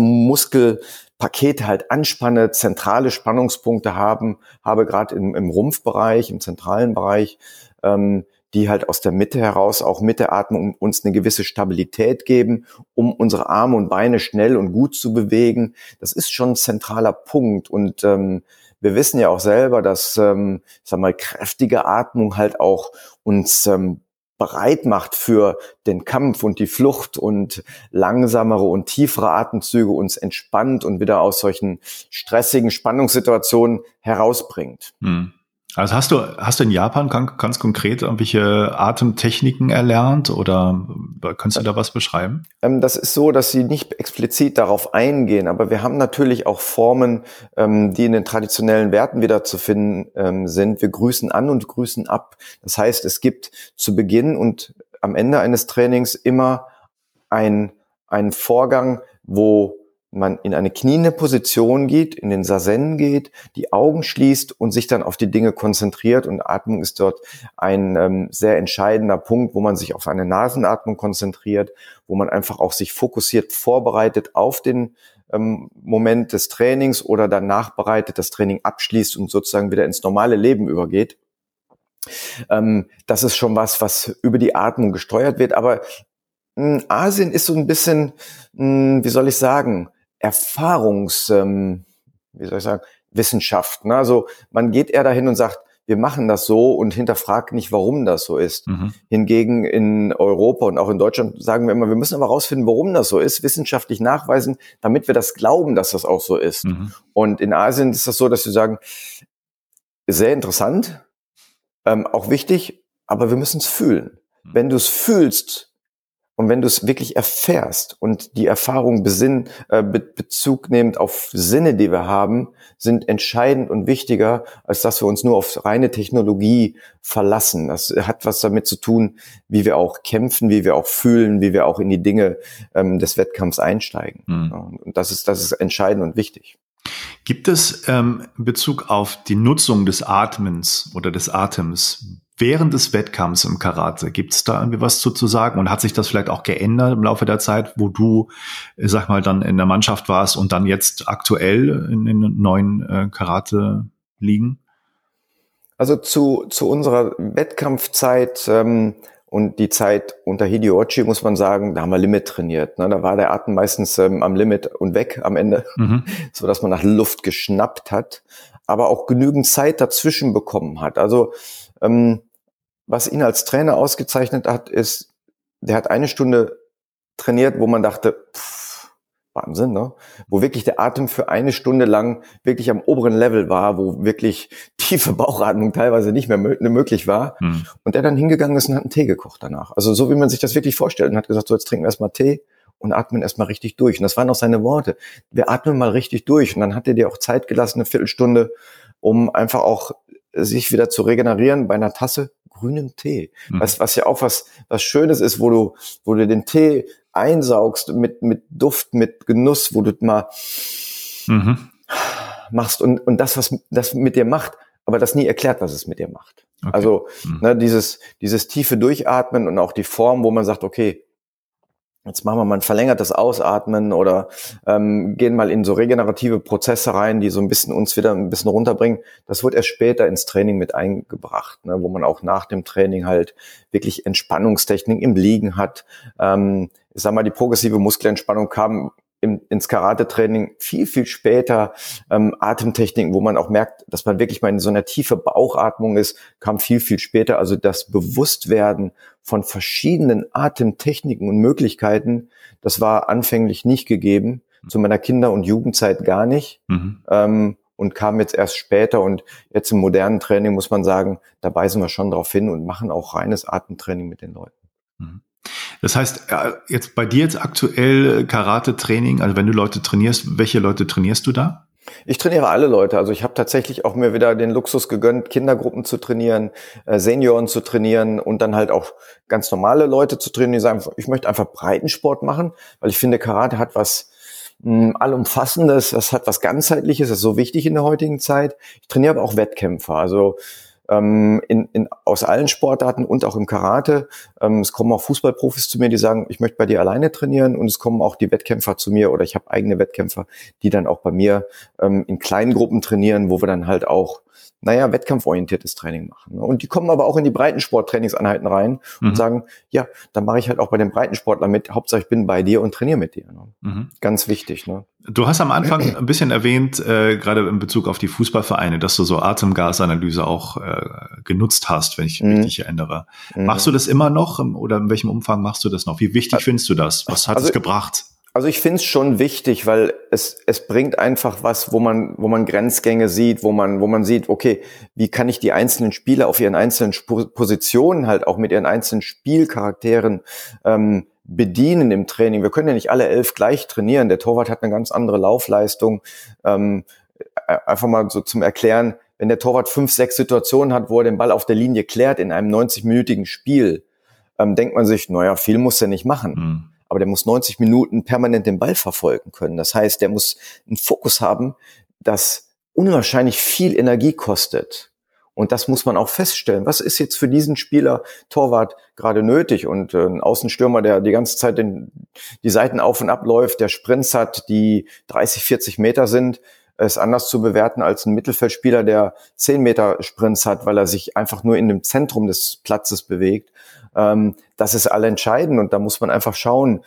Muskelpakete halt anspanne, zentrale Spannungspunkte haben, habe gerade im, im Rumpfbereich, im zentralen Bereich, ähm, die halt aus der Mitte heraus auch mit der Atmung uns eine gewisse Stabilität geben, um unsere Arme und Beine schnell und gut zu bewegen. Das ist schon ein zentraler Punkt und ähm, wir wissen ja auch selber, dass, ähm, ich sag mal, kräftige Atmung halt auch uns ähm, bereit macht für den Kampf und die Flucht und langsamere und tiefere Atemzüge uns entspannt und wieder aus solchen stressigen Spannungssituationen herausbringt. Hm. Also hast du, hast du in Japan ganz, konkret irgendwelche Atemtechniken erlernt oder kannst du da was beschreiben? Ähm, das ist so, dass sie nicht explizit darauf eingehen, aber wir haben natürlich auch Formen, ähm, die in den traditionellen Werten wieder zu finden ähm, sind. Wir grüßen an und grüßen ab. Das heißt, es gibt zu Beginn und am Ende eines Trainings immer ein, einen Vorgang, wo man in eine kniende Position geht, in den Sazen geht, die Augen schließt und sich dann auf die Dinge konzentriert. Und Atmung ist dort ein ähm, sehr entscheidender Punkt, wo man sich auf eine Nasenatmung konzentriert, wo man einfach auch sich fokussiert vorbereitet auf den ähm, Moment des Trainings oder dann nachbereitet, das Training abschließt und sozusagen wieder ins normale Leben übergeht. Ähm, das ist schon was, was über die Atmung gesteuert wird. Aber hm, Asien ist so ein bisschen, hm, wie soll ich sagen, Erfahrungs, ähm, wie soll ich sagen, Wissenschaft. Ne? Also man geht eher dahin und sagt, wir machen das so und hinterfragt nicht, warum das so ist. Mhm. Hingegen in Europa und auch in Deutschland sagen wir immer, wir müssen aber rausfinden, warum das so ist, wissenschaftlich nachweisen, damit wir das glauben, dass das auch so ist. Mhm. Und in Asien ist das so, dass sie sagen, sehr interessant, ähm, auch wichtig, aber wir müssen es fühlen. Mhm. Wenn du es fühlst, und wenn du es wirklich erfährst und die Erfahrung besinn, äh, Be Bezug nehmend auf Sinne, die wir haben, sind entscheidend und wichtiger, als dass wir uns nur auf reine Technologie verlassen. Das hat was damit zu tun, wie wir auch kämpfen, wie wir auch fühlen, wie wir auch in die Dinge ähm, des Wettkampfs einsteigen. Mhm. Und das ist, das ist entscheidend und wichtig. Gibt es ähm, in Bezug auf die Nutzung des Atmens oder des Atems während des Wettkampfs im Karate? Gibt es da irgendwie was zu, zu sagen? Und hat sich das vielleicht auch geändert im Laufe der Zeit, wo du, äh, sag mal, dann in der Mannschaft warst und dann jetzt aktuell in den neuen äh, Karate liegen? Also zu, zu unserer Wettkampfzeit ähm, und die Zeit unter Hidiochi muss man sagen, da haben wir Limit trainiert. Ne? Da war der Atem meistens ähm, am Limit und weg am Ende, mhm. *laughs* so dass man nach Luft geschnappt hat, aber auch genügend Zeit dazwischen bekommen hat. Also ähm, was ihn als Trainer ausgezeichnet hat, ist, der hat eine Stunde trainiert, wo man dachte, pff, Wahnsinn, ne? Wo wirklich der Atem für eine Stunde lang wirklich am oberen Level war, wo wirklich tiefe Bauchatmung teilweise nicht mehr möglich war. Hm. Und der dann hingegangen ist und hat einen Tee gekocht danach. Also so wie man sich das wirklich vorstellt und hat gesagt, so jetzt trinken wir erstmal Tee und atmen erstmal richtig durch. Und das waren auch seine Worte. Wir atmen mal richtig durch. Und dann hat er dir auch Zeit gelassen, eine Viertelstunde, um einfach auch sich wieder zu regenerieren bei einer Tasse grünem Tee. Mhm. Was, was ja auch was, was Schönes ist, wo du, wo du den Tee einsaugst mit, mit Duft, mit Genuss, wo du mal mhm. machst und, und das, was das mit dir macht, aber das nie erklärt, was es mit dir macht. Okay. Also mhm. ne, dieses, dieses tiefe Durchatmen und auch die Form, wo man sagt, okay, Jetzt machen wir mal ein verlängertes Ausatmen oder ähm, gehen mal in so regenerative Prozesse rein, die so ein bisschen uns wieder ein bisschen runterbringen. Das wird erst später ins Training mit eingebracht, ne, wo man auch nach dem Training halt wirklich Entspannungstechnik im Liegen hat. Ähm, ich sag mal, die progressive Muskelentspannung kam im, ins Karate-Training viel, viel später. Ähm, Atemtechniken, wo man auch merkt, dass man wirklich mal in so einer tiefe Bauchatmung ist, kam viel, viel später. Also das Bewusstwerden von verschiedenen Atemtechniken und Möglichkeiten, das war anfänglich nicht gegeben. Zu meiner Kinder- und Jugendzeit gar nicht. Mhm. Ähm, und kam jetzt erst später. Und jetzt im modernen Training muss man sagen, da weisen wir schon drauf hin und machen auch reines Atemtraining mit den Leuten. Mhm. Das heißt, jetzt bei dir jetzt aktuell Karate-Training, also wenn du Leute trainierst, welche Leute trainierst du da? Ich trainiere alle Leute. Also ich habe tatsächlich auch mir wieder den Luxus gegönnt, Kindergruppen zu trainieren, äh, Senioren zu trainieren und dann halt auch ganz normale Leute zu trainieren, die sagen, ich möchte einfach Breitensport machen, weil ich finde, Karate hat was mh, hm, allumfassendes, das hat was ganzheitliches, das ist so wichtig in der heutigen Zeit. Ich trainiere aber auch Wettkämpfer. Also ähm, in, in, aus allen Sportarten und auch im Karate. Ähm, es kommen auch Fußballprofis zu mir, die sagen, ich möchte bei dir alleine trainieren und es kommen auch die Wettkämpfer zu mir oder ich habe eigene Wettkämpfer, die dann auch bei mir ähm, in kleinen Gruppen trainieren, wo wir dann halt auch naja, wettkampforientiertes Training machen. Und die kommen aber auch in die Breitensport-Trainingseinheiten rein mhm. und sagen, ja, dann mache ich halt auch bei den Breitensportlern mit. Hauptsache ich bin bei dir und trainiere mit dir. Ne? Mhm. Ganz wichtig. Ne? Du hast am Anfang ein bisschen erwähnt, äh, gerade in Bezug auf die Fußballvereine, dass du so Atemgasanalyse auch äh, genutzt hast, wenn ich mhm. richtig erinnere. Mhm. Machst du das immer noch oder in welchem Umfang machst du das noch? Wie wichtig findest du das? Was hat also, es gebracht? Also ich finde es schon wichtig, weil es, es bringt einfach was, wo man, wo man Grenzgänge sieht, wo man, wo man sieht, okay, wie kann ich die einzelnen Spieler auf ihren einzelnen Sp Positionen halt auch mit ihren einzelnen Spielcharakteren ähm, bedienen im Training. Wir können ja nicht alle elf gleich trainieren. Der Torwart hat eine ganz andere Laufleistung. Ähm, einfach mal so zum Erklären, wenn der Torwart fünf, sechs Situationen hat, wo er den Ball auf der Linie klärt in einem 90-minütigen Spiel, ähm, denkt man sich, naja, viel muss er nicht machen. Mhm aber der muss 90 Minuten permanent den Ball verfolgen können. Das heißt, der muss einen Fokus haben, das unwahrscheinlich viel Energie kostet. Und das muss man auch feststellen. Was ist jetzt für diesen Spieler Torwart gerade nötig? Und äh, ein Außenstürmer, der die ganze Zeit den, die Seiten auf und ab läuft, der Sprints hat, die 30, 40 Meter sind, ist anders zu bewerten als ein Mittelfeldspieler, der 10 Meter Sprints hat, weil er sich einfach nur in dem Zentrum des Platzes bewegt. Ähm, das ist allentscheidend und da muss man einfach schauen,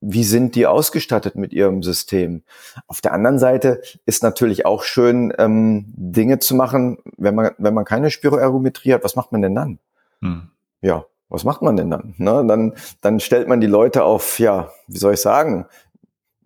wie sind die ausgestattet mit ihrem System? Auf der anderen Seite ist natürlich auch schön, ähm, Dinge zu machen, wenn man, wenn man keine Spiroergometrie hat, was macht man denn dann? Hm. Ja, was macht man denn dann? Ne? Dann, dann stellt man die Leute auf, ja, wie soll ich sagen,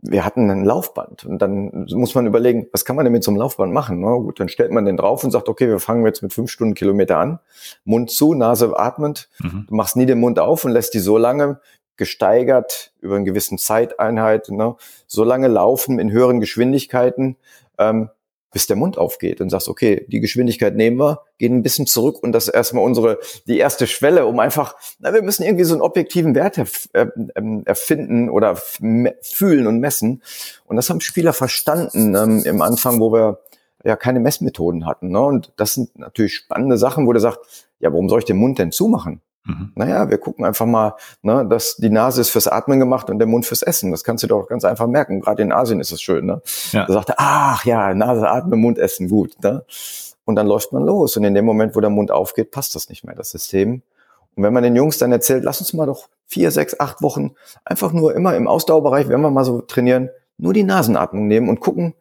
wir hatten ein Laufband und dann muss man überlegen, was kann man denn mit so einem Laufband machen? Na gut, dann stellt man den drauf und sagt, okay, wir fangen jetzt mit fünf Stundenkilometer an, Mund zu, Nase atmend, mhm. du machst nie den Mund auf und lässt die so lange gesteigert über einen gewissen Zeiteinheit, ne, so lange laufen in höheren Geschwindigkeiten, ähm, bis der Mund aufgeht und sagst, okay, die Geschwindigkeit nehmen wir, gehen ein bisschen zurück und das ist erstmal unsere, die erste Schwelle, um einfach, na, wir müssen irgendwie so einen objektiven Wert erf äh, ähm, erfinden oder fühlen und messen. Und das haben Spieler verstanden ähm, im Anfang, wo wir ja keine Messmethoden hatten. Ne? Und das sind natürlich spannende Sachen, wo der sagt, ja, warum soll ich den Mund denn zumachen? Mhm. Naja, wir gucken einfach mal, ne, dass die Nase ist fürs Atmen gemacht und der Mund fürs Essen. Das kannst du doch ganz einfach merken. Gerade in Asien ist es schön. Ne? Ja. Da sagt er, ach ja, Nase atmen, Mund essen, gut. Ne? Und dann läuft man los. Und in dem Moment, wo der Mund aufgeht, passt das nicht mehr, das System. Und wenn man den Jungs dann erzählt, lass uns mal doch vier, sechs, acht Wochen einfach nur immer im Ausdauerbereich, wenn wir mal so trainieren, nur die Nasenatmung nehmen und gucken,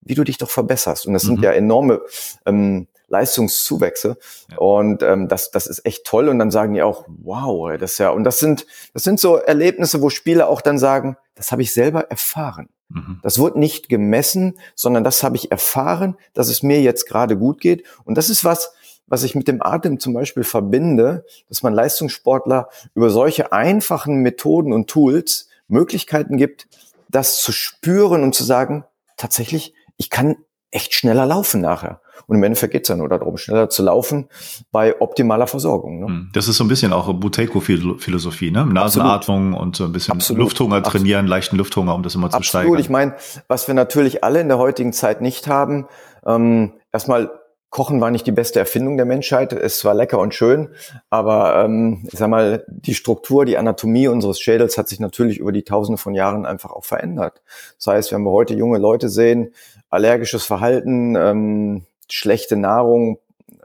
wie du dich doch verbesserst. Und das mhm. sind ja enorme ähm, Leistungszuwächse. Ja. Und ähm, das, das ist echt toll. Und dann sagen die auch, wow, das ist ja, und das sind, das sind so Erlebnisse, wo Spieler auch dann sagen, das habe ich selber erfahren. Mhm. Das wird nicht gemessen, sondern das habe ich erfahren, dass es mir jetzt gerade gut geht. Und das ist was, was ich mit dem Atem zum Beispiel verbinde, dass man Leistungssportler über solche einfachen Methoden und Tools Möglichkeiten gibt, das zu spüren und zu sagen, tatsächlich, ich kann echt schneller laufen nachher. Und im Endeffekt geht es ja nur darum, schneller zu laufen bei optimaler Versorgung. Ne? Hm. Das ist so ein bisschen auch Buteco-Philosophie, ne? Nasenatmung und so ein bisschen Absolut. Lufthunger trainieren, Absolut. leichten Lufthunger, um das immer zu Absolut. steigern. Ich meine, was wir natürlich alle in der heutigen Zeit nicht haben, ähm, erstmal Kochen war nicht die beste Erfindung der Menschheit. Es war lecker und schön, aber ähm, ich sag mal, die Struktur, die Anatomie unseres Schädels hat sich natürlich über die Tausende von Jahren einfach auch verändert. Das heißt, wenn wir heute junge Leute sehen, allergisches Verhalten, ähm, schlechte Nahrung,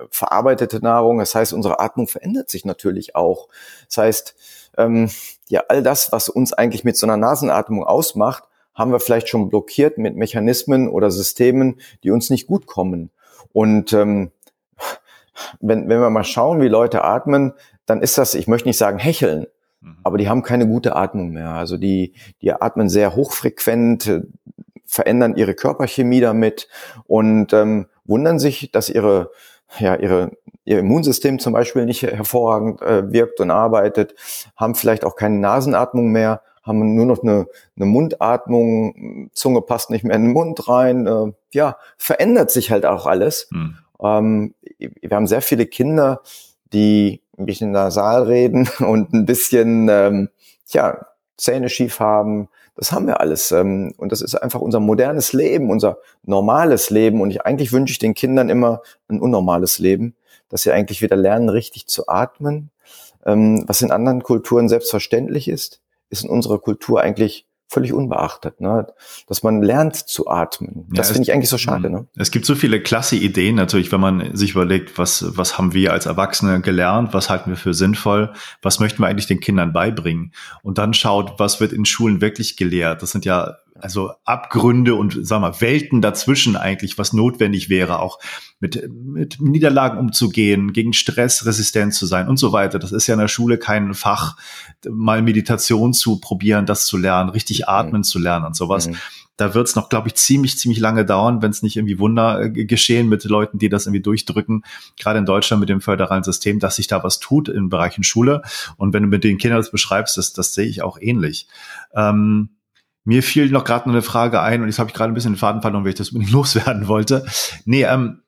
verarbeitete Nahrung. Das heißt, unsere Atmung verändert sich natürlich auch. Das heißt, ähm, ja, all das, was uns eigentlich mit so einer Nasenatmung ausmacht, haben wir vielleicht schon blockiert mit Mechanismen oder Systemen, die uns nicht gut kommen. Und ähm, wenn, wenn wir mal schauen, wie Leute atmen, dann ist das, ich möchte nicht sagen hecheln, mhm. aber die haben keine gute Atmung mehr. Also die, die atmen sehr hochfrequent, verändern ihre Körperchemie damit und ähm, wundern sich, dass ihre ja, ihre, ihr Immunsystem zum Beispiel nicht hervorragend äh, wirkt und arbeitet, haben vielleicht auch keine Nasenatmung mehr, haben nur noch eine, eine Mundatmung, Zunge passt nicht mehr in den Mund rein. Äh, ja, verändert sich halt auch alles. Hm. Ähm, wir haben sehr viele Kinder, die ein bisschen nasal reden *laughs* und ein bisschen, ähm, ja, Zähne schief haben. Das haben wir alles. Ähm, und das ist einfach unser modernes Leben, unser normales Leben. Und ich, eigentlich wünsche ich den Kindern immer ein unnormales Leben, dass sie eigentlich wieder lernen, richtig zu atmen. Ähm, was in anderen Kulturen selbstverständlich ist, ist in unserer Kultur eigentlich völlig unbeachtet, ne? dass man lernt zu atmen. Das ja, finde ich eigentlich so schade. Ne? Es gibt so viele klasse Ideen natürlich, wenn man sich überlegt, was, was haben wir als Erwachsene gelernt, was halten wir für sinnvoll, was möchten wir eigentlich den Kindern beibringen und dann schaut, was wird in Schulen wirklich gelehrt. Das sind ja also Abgründe und sag mal Welten dazwischen eigentlich, was notwendig wäre, auch mit, mit Niederlagen umzugehen, gegen Stress resistent zu sein und so weiter. Das ist ja in der Schule kein Fach, mal Meditation zu probieren, das zu lernen, richtig mhm. atmen mhm. zu lernen und sowas. Mhm. Da wird es noch, glaube ich, ziemlich, ziemlich lange dauern, wenn es nicht irgendwie Wunder äh, geschehen mit Leuten, die das irgendwie durchdrücken, gerade in Deutschland mit dem föderalen System, dass sich da was tut in Bereichen Schule. Und wenn du mit den Kindern das beschreibst, das, das sehe ich auch ähnlich. Ähm, mir fiel noch gerade eine Frage ein und jetzt habe ich gerade ein bisschen den Faden verloren, weil ich das *laughs* unbedingt loswerden wollte. Nee, ähm,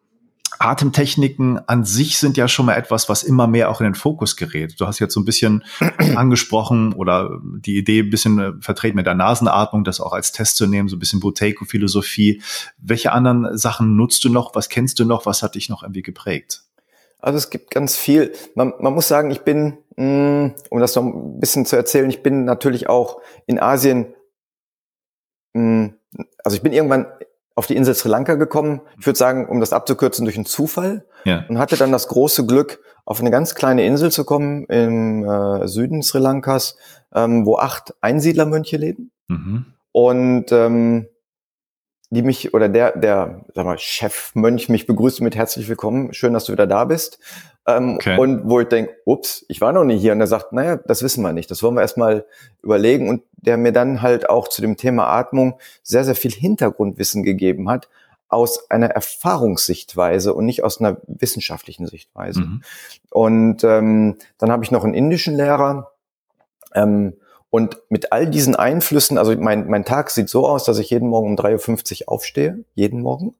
Atemtechniken an sich sind ja schon mal etwas, was immer mehr auch in den Fokus gerät. Du hast jetzt so ein bisschen *clears throat* angesprochen oder die Idee ein bisschen äh, vertreten mit der Nasenatmung, das auch als Test zu nehmen, so ein bisschen Buteiko-Philosophie. Welche anderen Sachen nutzt du noch? Was kennst du noch? Was hat dich noch irgendwie geprägt? Also es gibt ganz viel. Man, man muss sagen, ich bin, mm, um das noch ein bisschen zu erzählen, ich bin natürlich auch in Asien also ich bin irgendwann auf die Insel Sri Lanka gekommen, ich würde sagen, um das abzukürzen, durch einen Zufall ja. und hatte dann das große Glück, auf eine ganz kleine Insel zu kommen im äh, Süden Sri Lankas, ähm, wo acht Einsiedlermönche leben. Mhm. Und ähm, die mich oder der der sag mal Chefmönch mich begrüßt mit herzlich willkommen, schön, dass du wieder da bist. Ähm, okay. Und wo ich denke, ups, ich war noch nie hier. Und er sagt, naja, das wissen wir nicht. Das wollen wir erstmal überlegen. Und der mir dann halt auch zu dem Thema Atmung sehr, sehr viel Hintergrundwissen gegeben hat aus einer Erfahrungssichtweise und nicht aus einer wissenschaftlichen Sichtweise. Mhm. Und ähm, dann habe ich noch einen indischen Lehrer. Ähm, und mit all diesen Einflüssen, also mein, mein Tag sieht so aus, dass ich jeden Morgen um 3.50 Uhr aufstehe, jeden Morgen.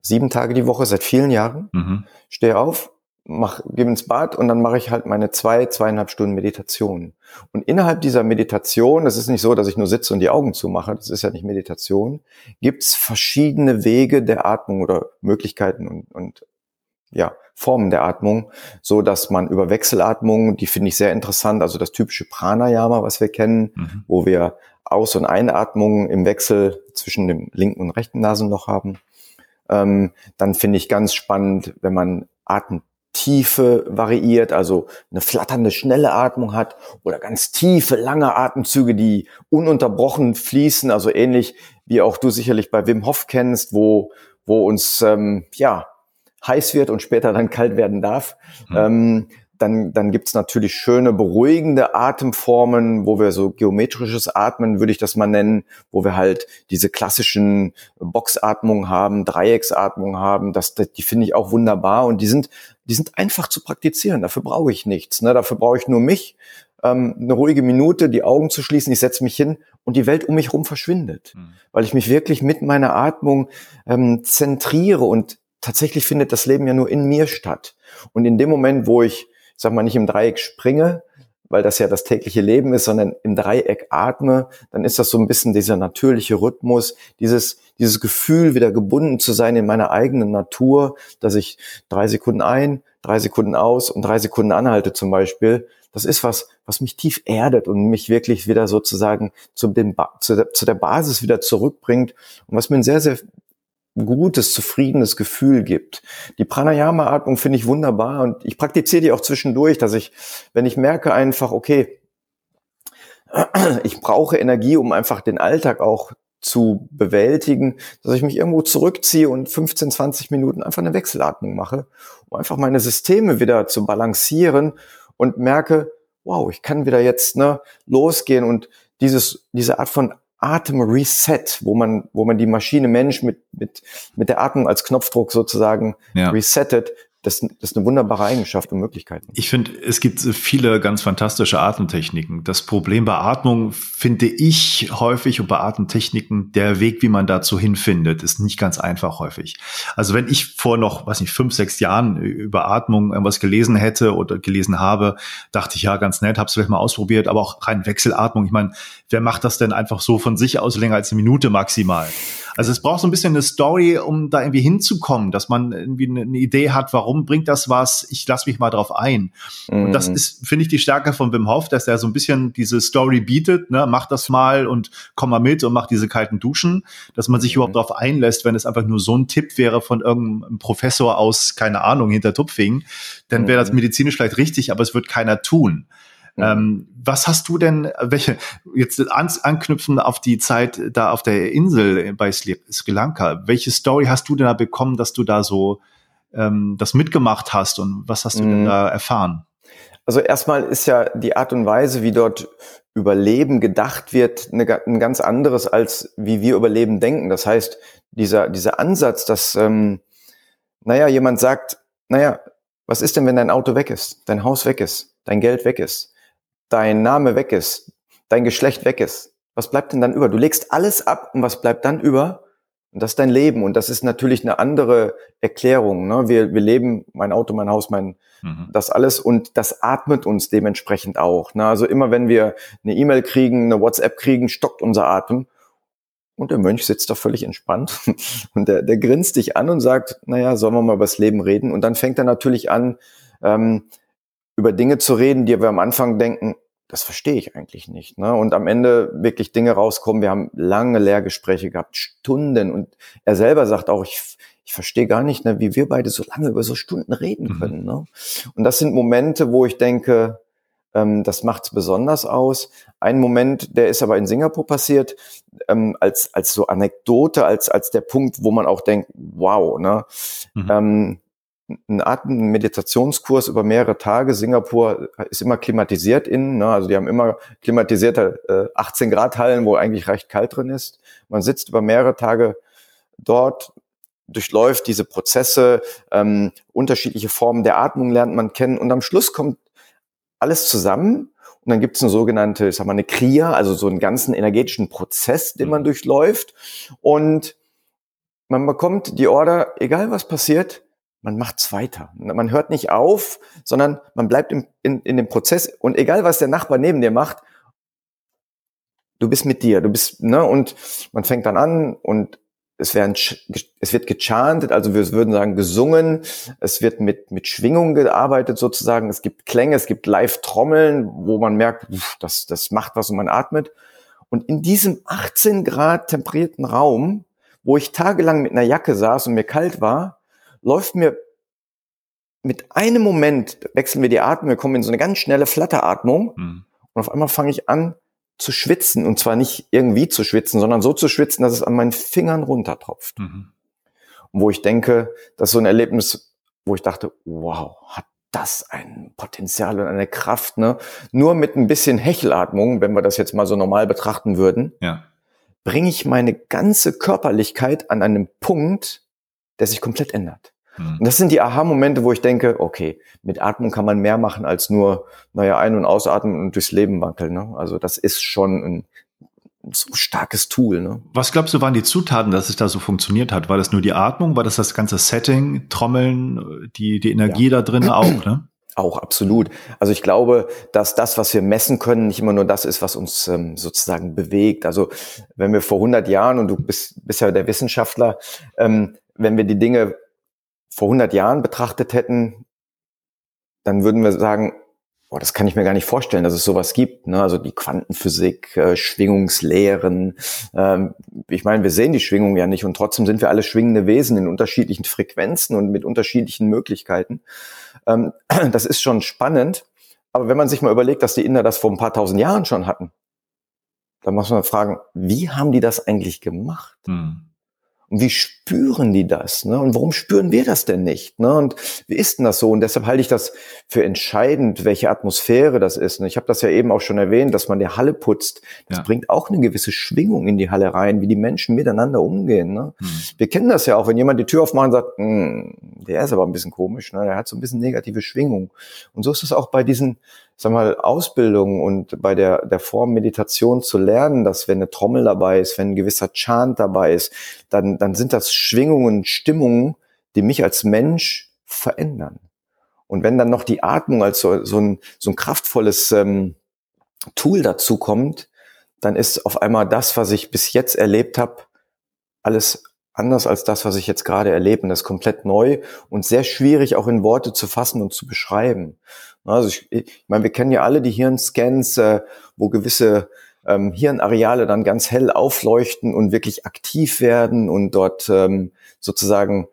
Sieben Tage die Woche, seit vielen Jahren. Mhm. Stehe auf, mach, gehe ins Bad und dann mache ich halt meine zwei, zweieinhalb Stunden Meditation. Und innerhalb dieser Meditation, das ist nicht so, dass ich nur sitze und die Augen zumache, das ist ja nicht Meditation, gibt's verschiedene Wege der Atmung oder Möglichkeiten und, und ja, Formen der Atmung, so dass man über Wechselatmung, die finde ich sehr interessant, also das typische Pranayama, was wir kennen, mhm. wo wir Aus- und Einatmungen im Wechsel zwischen dem linken und rechten Nasenloch haben. Ähm, dann finde ich ganz spannend, wenn man Atemtiefe variiert, also eine flatternde, schnelle Atmung hat oder ganz tiefe, lange Atemzüge, die ununterbrochen fließen, also ähnlich wie auch du sicherlich bei Wim Hof kennst, wo, wo uns, ähm, ja, heiß wird und später dann kalt werden darf. Mhm. Ähm, dann, dann gibt's natürlich schöne, beruhigende Atemformen, wo wir so geometrisches Atmen, würde ich das mal nennen, wo wir halt diese klassischen Boxatmungen haben, Dreiecksatmungen haben. Das, das, die finde ich auch wunderbar und die sind, die sind einfach zu praktizieren. Dafür brauche ich nichts. Ne? Dafür brauche ich nur mich, ähm, eine ruhige Minute, die Augen zu schließen. Ich setze mich hin und die Welt um mich herum verschwindet, mhm. weil ich mich wirklich mit meiner Atmung ähm, zentriere und tatsächlich findet das Leben ja nur in mir statt. Und in dem Moment, wo ich, sag mal, nicht im Dreieck springe, weil das ja das tägliche Leben ist, sondern im Dreieck atme, dann ist das so ein bisschen dieser natürliche Rhythmus, dieses, dieses Gefühl, wieder gebunden zu sein in meiner eigenen Natur, dass ich drei Sekunden ein, drei Sekunden aus und drei Sekunden anhalte zum Beispiel. Das ist was, was mich tief erdet und mich wirklich wieder sozusagen zu, dem zu, der, zu der Basis wieder zurückbringt und was mir ein sehr, sehr gutes, zufriedenes Gefühl gibt. Die Pranayama-Atmung finde ich wunderbar und ich praktiziere die auch zwischendurch, dass ich, wenn ich merke einfach, okay, ich brauche Energie, um einfach den Alltag auch zu bewältigen, dass ich mich irgendwo zurückziehe und 15, 20 Minuten einfach eine Wechselatmung mache, um einfach meine Systeme wieder zu balancieren und merke, wow, ich kann wieder jetzt ne, losgehen und dieses, diese Art von Atem-Reset, wo man, wo man die Maschine Mensch mit, mit, mit der Atmung als Knopfdruck sozusagen ja. resettet, das, das ist eine wunderbare Eigenschaft und Möglichkeiten. Ich finde, es gibt viele ganz fantastische Atemtechniken. Das Problem bei Atmung finde ich häufig und bei Atemtechniken, der Weg, wie man dazu hinfindet, ist nicht ganz einfach häufig. Also wenn ich vor noch, weiß nicht, fünf, sechs Jahren über Atmung irgendwas gelesen hätte oder gelesen habe, dachte ich, ja, ganz nett, habe es vielleicht mal ausprobiert, aber auch rein Wechselatmung. Ich meine, wer macht das denn einfach so von sich aus länger als eine Minute maximal? Also es braucht so ein bisschen eine Story, um da irgendwie hinzukommen, dass man irgendwie eine Idee hat, warum bringt das was, ich lasse mich mal drauf ein. Mhm. Und das mhm. ist, finde ich, die Stärke von Wim Hof, dass er so ein bisschen diese Story bietet, ne, mach das mal und komm mal mit und mach diese kalten Duschen, dass man sich mhm. überhaupt darauf einlässt, wenn es einfach nur so ein Tipp wäre von irgendeinem Professor aus, keine Ahnung, hinter Tupfing, dann wäre das mhm. medizinisch vielleicht richtig, aber es wird keiner tun. Mhm. Ähm, was hast du denn, welche, jetzt an, anknüpfen auf die Zeit da auf der Insel bei Sri Lanka, welche Story hast du denn da bekommen, dass du da so ähm, das mitgemacht hast und was hast du mhm. denn da erfahren? Also erstmal ist ja die Art und Weise, wie dort Überleben gedacht wird, eine, ein ganz anderes, als wie wir Überleben denken. Das heißt, dieser, dieser Ansatz, dass, ähm, naja, jemand sagt, naja, was ist denn, wenn dein Auto weg ist, dein Haus weg ist, dein Geld weg ist? Dein Name weg ist, dein Geschlecht weg ist, was bleibt denn dann über? Du legst alles ab und was bleibt dann über? Und das ist dein Leben. Und das ist natürlich eine andere Erklärung. Ne? Wir, wir leben, mein Auto, mein Haus, mein, mhm. das alles. Und das atmet uns dementsprechend auch. Ne? Also immer wenn wir eine E-Mail kriegen, eine WhatsApp kriegen, stockt unser Atem. Und der Mönch sitzt da völlig entspannt. *laughs* Und der, der grinst dich an und sagt, naja, sollen wir mal über das Leben reden? Und dann fängt er natürlich an, ähm, über Dinge zu reden, die wir am Anfang denken, das verstehe ich eigentlich nicht. Ne? Und am Ende wirklich Dinge rauskommen. Wir haben lange Lehrgespräche gehabt, Stunden. Und er selber sagt auch, ich, ich verstehe gar nicht, ne, wie wir beide so lange über so Stunden reden mhm. können. Mhm. Ne? Und das sind Momente, wo ich denke, ähm, das macht es besonders aus. Ein Moment, der ist aber in Singapur passiert, ähm, als, als so Anekdote, als, als der Punkt, wo man auch denkt, wow, ne? Mhm. Ähm, ein Atemmeditationskurs über mehrere Tage. Singapur ist immer klimatisiert innen, ne? also die haben immer klimatisierte äh, 18 Grad Hallen, wo eigentlich recht kalt drin ist. Man sitzt über mehrere Tage dort, durchläuft diese Prozesse, ähm, unterschiedliche Formen der Atmung lernt man kennen und am Schluss kommt alles zusammen und dann gibt es eine sogenannte, ich sag mal, eine Kriya, also so einen ganzen energetischen Prozess, den man mhm. durchläuft und man bekommt die Order, egal was passiert, man macht's weiter. Man hört nicht auf, sondern man bleibt im, in, in dem Prozess. Und egal was der Nachbar neben dir macht, du bist mit dir, du bist, ne, und man fängt dann an und es, werden, es wird gechantet, also wir würden sagen gesungen, es wird mit, mit Schwingung gearbeitet sozusagen, es gibt Klänge, es gibt Live-Trommeln, wo man merkt, das, das macht was und man atmet. Und in diesem 18 Grad temperierten Raum, wo ich tagelang mit einer Jacke saß und mir kalt war, läuft mir mit einem Moment, wechseln wir die Atmung, wir kommen in so eine ganz schnelle Flatteratmung mhm. und auf einmal fange ich an zu schwitzen und zwar nicht irgendwie zu schwitzen, sondern so zu schwitzen, dass es an meinen Fingern runtertropft. Mhm. Und wo ich denke, das ist so ein Erlebnis, wo ich dachte, wow, hat das ein Potenzial und eine Kraft, ne? Nur mit ein bisschen Hechelatmung, wenn wir das jetzt mal so normal betrachten würden, ja. bringe ich meine ganze Körperlichkeit an einem Punkt, der sich komplett ändert. Mhm. Und das sind die Aha-Momente, wo ich denke, okay, mit Atmung kann man mehr machen als nur, naja, ein- und ausatmen und durchs Leben wackeln. Ne? Also das ist schon ein so starkes Tool. Ne? Was glaubst du, waren die Zutaten, dass es da so funktioniert hat? War das nur die Atmung? War das das ganze Setting, Trommeln, die, die Energie ja. da drin auch? Ne? Auch absolut. Also ich glaube, dass das, was wir messen können, nicht immer nur das ist, was uns ähm, sozusagen bewegt. Also wenn wir vor 100 Jahren, und du bist, bist ja der Wissenschaftler, ähm, wenn wir die Dinge vor 100 Jahren betrachtet hätten, dann würden wir sagen, boah, das kann ich mir gar nicht vorstellen, dass es sowas gibt. Ne? Also die Quantenphysik, äh, Schwingungslehren. Ähm, ich meine, wir sehen die Schwingung ja nicht und trotzdem sind wir alle schwingende Wesen in unterschiedlichen Frequenzen und mit unterschiedlichen Möglichkeiten. Ähm, *clears throat* das ist schon spannend. Aber wenn man sich mal überlegt, dass die Inder das vor ein paar tausend Jahren schon hatten, dann muss man fragen, wie haben die das eigentlich gemacht? Mhm. Und wie spüren die das? Ne? Und warum spüren wir das denn nicht? Ne? Und wie ist denn das so? Und deshalb halte ich das für entscheidend, welche Atmosphäre das ist. Und ich habe das ja eben auch schon erwähnt, dass man die Halle putzt. Das ja. bringt auch eine gewisse Schwingung in die Halle rein, wie die Menschen miteinander umgehen. Ne? Hm. Wir kennen das ja auch, wenn jemand die Tür aufmacht und sagt, hm, der ist aber ein bisschen komisch, ne? der hat so ein bisschen negative Schwingung. Und so ist es auch bei diesen sag mal, Ausbildung und bei der, der Form Meditation zu lernen, dass wenn eine Trommel dabei ist, wenn ein gewisser Chant dabei ist, dann, dann sind das Schwingungen, Stimmungen, die mich als Mensch verändern. Und wenn dann noch die Atmung als so, so, ein, so ein kraftvolles ähm, Tool dazu kommt, dann ist auf einmal das, was ich bis jetzt erlebt habe, alles anders als das, was ich jetzt gerade erlebe. Und das ist komplett neu und sehr schwierig auch in Worte zu fassen und zu beschreiben. Also ich, ich meine, wir kennen ja alle die Hirnscans, äh, wo gewisse ähm, Hirnareale dann ganz hell aufleuchten und wirklich aktiv werden und dort ähm, sozusagen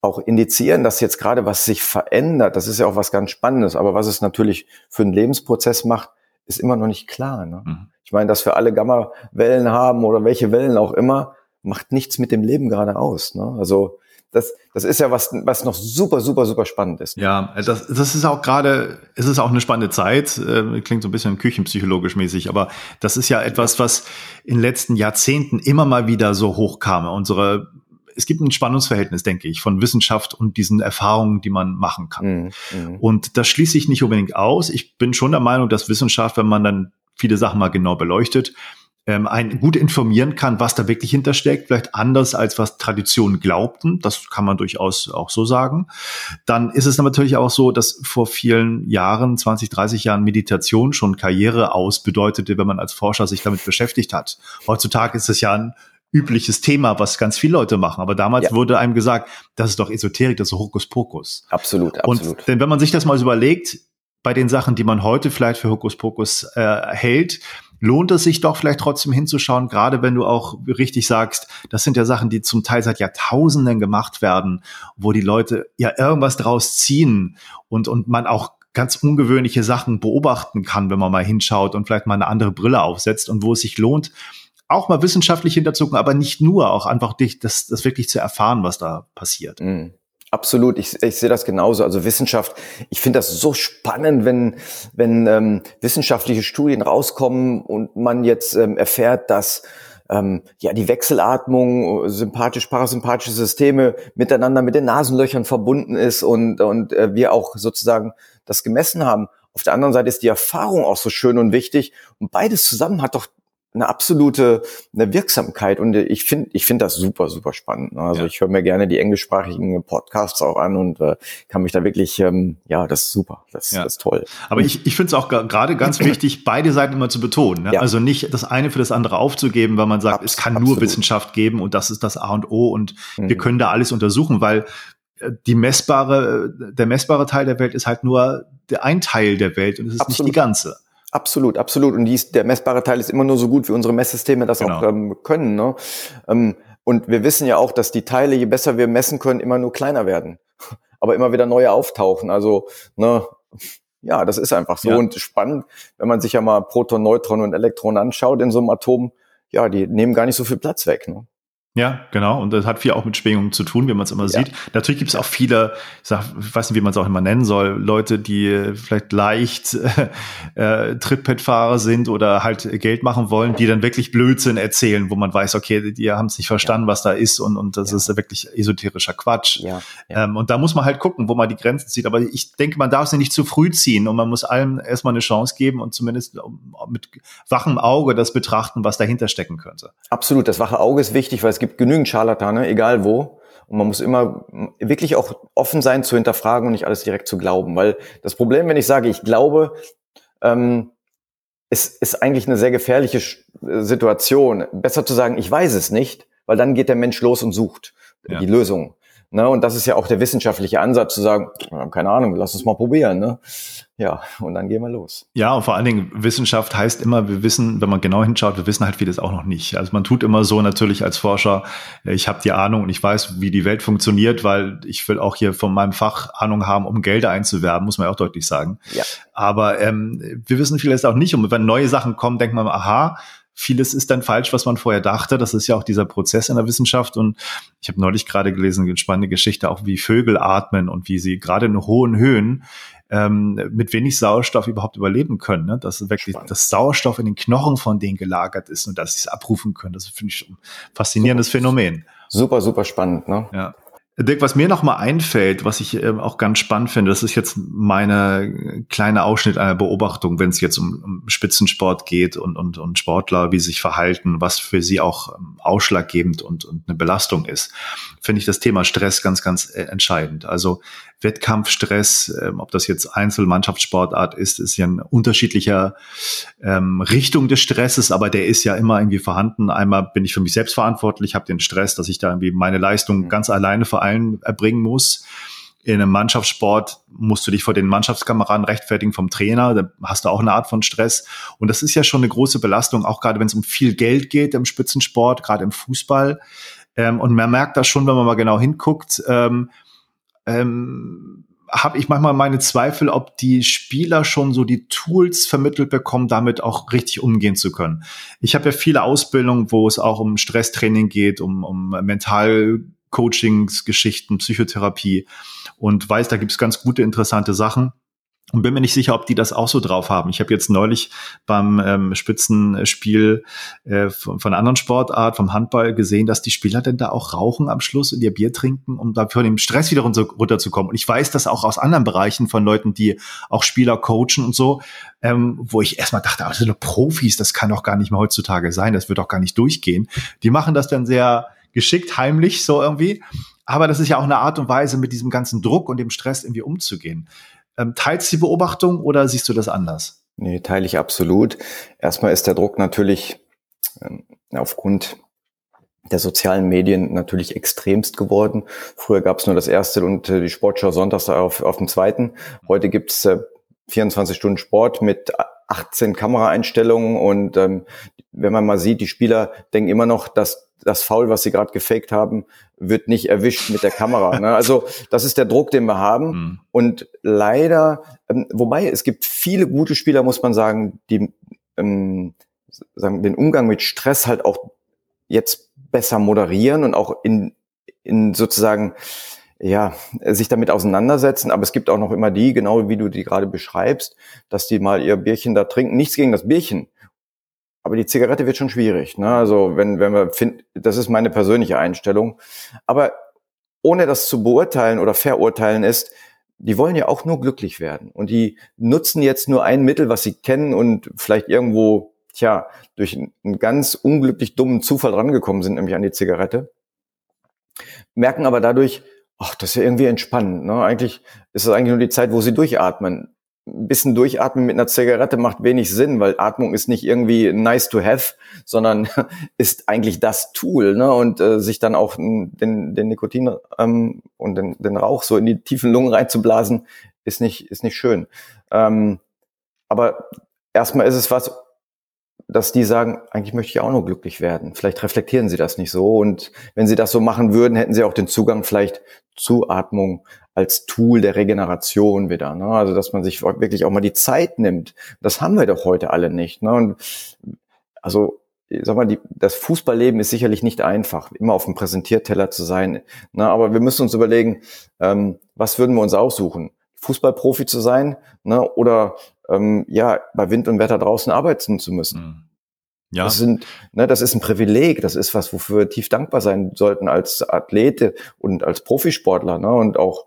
auch indizieren, dass jetzt gerade was sich verändert. Das ist ja auch was ganz Spannendes. Aber was es natürlich für einen Lebensprozess macht, ist immer noch nicht klar. Ne? Mhm. Ich meine, dass wir alle Gamma-Wellen haben oder welche Wellen auch immer, macht nichts mit dem Leben gerade aus. Ne? Also das, das ist ja was, was noch super, super, super spannend ist. Ja, das, das ist auch gerade, es ist auch eine spannende Zeit, äh, klingt so ein bisschen küchenpsychologisch mäßig, aber das ist ja etwas, was in den letzten Jahrzehnten immer mal wieder so hochkam. Unsere, es gibt ein Spannungsverhältnis, denke ich, von Wissenschaft und diesen Erfahrungen, die man machen kann. Mhm, mhm. und das schließe ich nicht unbedingt aus. Ich bin schon der Meinung, dass Wissenschaft, wenn man dann viele Sachen mal genau beleuchtet, ähm, einen gut informieren kann, was da wirklich hintersteckt, vielleicht anders als was Traditionen glaubten, das kann man durchaus auch so sagen. Dann ist es natürlich auch so, dass vor vielen Jahren, 20, 30 Jahren Meditation schon Karriere aus bedeutete, wenn man als Forscher sich damit beschäftigt hat. Heutzutage ist es ja ein übliches Thema, was ganz viele Leute machen. Aber damals ja. wurde einem gesagt, das ist doch Esoterik, das ist Hokuspokus. Absolut, absolut. Und denn wenn man sich das mal überlegt, bei den Sachen, die man heute vielleicht für Hokuspokus äh, hält, lohnt es sich doch vielleicht trotzdem hinzuschauen, gerade wenn du auch richtig sagst, das sind ja Sachen, die zum Teil seit Jahrtausenden gemacht werden, wo die Leute ja irgendwas draus ziehen und, und man auch ganz ungewöhnliche Sachen beobachten kann, wenn man mal hinschaut und vielleicht mal eine andere Brille aufsetzt und wo es sich lohnt, auch mal wissenschaftlich hinterzugucken, aber nicht nur, auch einfach dich, das, das wirklich zu erfahren, was da passiert. Mhm. Absolut, ich, ich sehe das genauso. Also Wissenschaft, ich finde das so spannend, wenn, wenn ähm, wissenschaftliche Studien rauskommen und man jetzt ähm, erfährt, dass ähm, ja die Wechselatmung, sympathisch-parasympathische Systeme miteinander mit den Nasenlöchern verbunden ist und, und äh, wir auch sozusagen das gemessen haben. Auf der anderen Seite ist die Erfahrung auch so schön und wichtig und beides zusammen hat doch eine absolute eine Wirksamkeit und ich finde ich finde das super super spannend. Ne? Also ja. ich höre mir gerne die englischsprachigen Podcasts auch an und äh, kann mich da wirklich ähm, ja das ist super das, ja. das ist toll. Aber ich, ich finde es auch gerade ganz *clears throat* wichtig beide Seiten immer zu betonen. Ne? Ja. Also nicht das eine für das andere aufzugeben, weil man sagt Abs es kann absolut. nur Wissenschaft geben und das ist das A und O und mhm. wir können da alles untersuchen, weil äh, die messbare der messbare Teil der Welt ist halt nur der ein Teil der Welt und es ist absolut. nicht die ganze. Absolut, absolut. Und dies, der messbare Teil ist immer nur so gut, wie unsere Messsysteme das genau. auch ähm, können. Ne? Ähm, und wir wissen ja auch, dass die Teile, je besser wir messen können, immer nur kleiner werden, *laughs* aber immer wieder neue auftauchen. Also, ne, ja, das ist einfach so. Ja. Und spannend, wenn man sich ja mal Proton, Neutron und Elektron anschaut in so einem Atom, ja, die nehmen gar nicht so viel Platz weg. Ne? Ja, genau. Und das hat viel auch mit Schwingungen zu tun, wie man es immer ja. sieht. Natürlich gibt es auch viele, ich, sag, ich weiß nicht, wie man es auch immer nennen soll, Leute, die vielleicht leicht *laughs* äh, Trittpad-Fahrer sind oder halt Geld machen wollen, die dann wirklich Blödsinn erzählen, wo man weiß, okay, die haben es nicht verstanden, ja. was da ist und, und das ja. ist wirklich esoterischer Quatsch. Ähm, und da muss man halt gucken, wo man die Grenzen zieht. Aber ich denke, man darf sie nicht zu früh ziehen und man muss allem erstmal eine Chance geben und zumindest mit wachem Auge das betrachten, was dahinter stecken könnte. Absolut, das wache Auge ist wichtig, weil es gibt genügend Scharlatane, egal wo. Und man muss immer wirklich auch offen sein zu hinterfragen und nicht alles direkt zu glauben. Weil das Problem, wenn ich sage, ich glaube, ähm, es ist eigentlich eine sehr gefährliche Situation. Besser zu sagen, ich weiß es nicht, weil dann geht der Mensch los und sucht ja. die Lösung. Ne? Und das ist ja auch der wissenschaftliche Ansatz, zu sagen, keine Ahnung, lass uns mal probieren. Ne? Ja, und dann gehen wir los. Ja, und vor allen Dingen, Wissenschaft heißt immer, wir wissen, wenn man genau hinschaut, wir wissen halt vieles auch noch nicht. Also man tut immer so natürlich als Forscher, ich habe die Ahnung und ich weiß, wie die Welt funktioniert, weil ich will auch hier von meinem Fach Ahnung haben, um Gelder einzuwerben, muss man ja auch deutlich sagen. Ja. Aber ähm, wir wissen vieles auch nicht. Und wenn neue Sachen kommen, denkt man, aha, vieles ist dann falsch, was man vorher dachte. Das ist ja auch dieser Prozess in der Wissenschaft. Und ich habe neulich gerade gelesen, eine spannende Geschichte, auch wie Vögel atmen und wie sie gerade in hohen Höhen ähm, mit wenig Sauerstoff überhaupt überleben können. Ne? Dass wirklich Spannend. das Sauerstoff in den Knochen von denen gelagert ist und dass sie es abrufen können. Das finde ich ein faszinierendes super, Phänomen. Super, super spannend. Ne? Ja. Dirk, was mir noch mal einfällt, was ich äh, auch ganz spannend finde, das ist jetzt meine kleine Ausschnitt einer Beobachtung, wenn es jetzt um, um, Spitzensport geht und, und, und Sportler, wie sie sich verhalten, was für sie auch ähm, ausschlaggebend und, und eine Belastung ist, finde ich das Thema Stress ganz, ganz äh, entscheidend. Also Wettkampfstress, ähm, ob das jetzt Einzelmannschaftssportart ist, ist ja ein unterschiedlicher ähm, Richtung des Stresses, aber der ist ja immer irgendwie vorhanden. Einmal bin ich für mich selbst verantwortlich, habe den Stress, dass ich da irgendwie meine Leistung mhm. ganz alleine vor allen erbringen muss. In einem Mannschaftssport musst du dich vor den Mannschaftskameraden rechtfertigen vom Trainer, da hast du auch eine Art von Stress. Und das ist ja schon eine große Belastung, auch gerade wenn es um viel Geld geht im Spitzensport, gerade im Fußball. Ähm, und man merkt das schon, wenn man mal genau hinguckt, ähm, ähm, habe ich manchmal meine Zweifel, ob die Spieler schon so die Tools vermittelt bekommen, damit auch richtig umgehen zu können. Ich habe ja viele Ausbildungen, wo es auch um Stresstraining geht, um, um Mentalcoachings, Geschichten, Psychotherapie und weiß, da gibt es ganz gute, interessante Sachen. Und bin mir nicht sicher, ob die das auch so drauf haben. Ich habe jetzt neulich beim ähm, Spitzenspiel äh, von, von einer anderen Sportart, vom Handball, gesehen, dass die Spieler denn da auch rauchen am Schluss und ihr Bier trinken, um da von dem Stress wieder runter, runterzukommen. Und ich weiß das auch aus anderen Bereichen von Leuten, die auch Spieler coachen und so, ähm, wo ich erstmal dachte, also Profis, das kann doch gar nicht mehr heutzutage sein, das wird doch gar nicht durchgehen. Die machen das dann sehr geschickt, heimlich so irgendwie. Aber das ist ja auch eine Art und Weise, mit diesem ganzen Druck und dem Stress irgendwie umzugehen. Ähm, teilst du die Beobachtung oder siehst du das anders? Nee, teile ich absolut. Erstmal ist der Druck natürlich ähm, aufgrund der sozialen Medien natürlich extremst geworden. Früher gab es nur das erste und äh, die Sportschau sonntags auf, auf dem zweiten. Heute gibt es äh, 24 Stunden Sport mit 18 Kameraeinstellungen und ähm, wenn man mal sieht, die Spieler denken immer noch, dass das Foul, was sie gerade gefaked haben, wird nicht erwischt mit der Kamera. Ne? *laughs* Also das ist der Druck, den wir haben. Mhm. Und leider, ähm, wobei es gibt viele gute Spieler, muss man sagen, die ähm, sagen, den Umgang mit Stress halt auch jetzt besser moderieren und auch in, in sozusagen ja, sich damit auseinandersetzen. Aber es gibt auch noch immer die, genau wie du die gerade beschreibst, dass die mal ihr Bierchen da trinken. Nichts gegen das Bierchen. Aber die Zigarette wird schon schwierig. Ne? Also wenn, wenn wir finden, das ist meine persönliche Einstellung. Aber ohne das zu beurteilen oder verurteilen ist, die wollen ja auch nur glücklich werden. Und die nutzen jetzt nur ein Mittel, was sie kennen und vielleicht irgendwo, tja, durch einen ganz unglücklich dummen Zufall rangekommen sind, nämlich an die Zigarette. Merken aber dadurch, ach, das ist ja irgendwie entspannend. Ne? Eigentlich ist es eigentlich nur die Zeit, wo sie durchatmen ein bisschen durchatmen mit einer Zigarette macht wenig Sinn, weil Atmung ist nicht irgendwie nice to have, sondern *laughs* ist eigentlich das Tool. Ne? Und äh, sich dann auch den, den Nikotin ähm, und den, den Rauch so in die tiefen Lungen reinzublasen, ist nicht, ist nicht schön. Ähm, aber erstmal ist es was, dass die sagen, eigentlich möchte ich auch nur glücklich werden. Vielleicht reflektieren sie das nicht so. Und wenn sie das so machen würden, hätten sie auch den Zugang vielleicht zu Atmung als Tool der Regeneration wieder. Ne? Also dass man sich wirklich auch mal die Zeit nimmt. Das haben wir doch heute alle nicht. Ne? Und also sag mal, die, das Fußballleben ist sicherlich nicht einfach, immer auf dem Präsentierteller zu sein. Ne? Aber wir müssen uns überlegen, ähm, was würden wir uns aussuchen? Fußballprofi zu sein ne? oder ähm, ja bei Wind und Wetter draußen arbeiten zu müssen. Mhm. Ja. Das, sind, ne, das ist ein Privileg, das ist was, wofür wir tief dankbar sein sollten als Athlete und als Profisportler. Ne? Und auch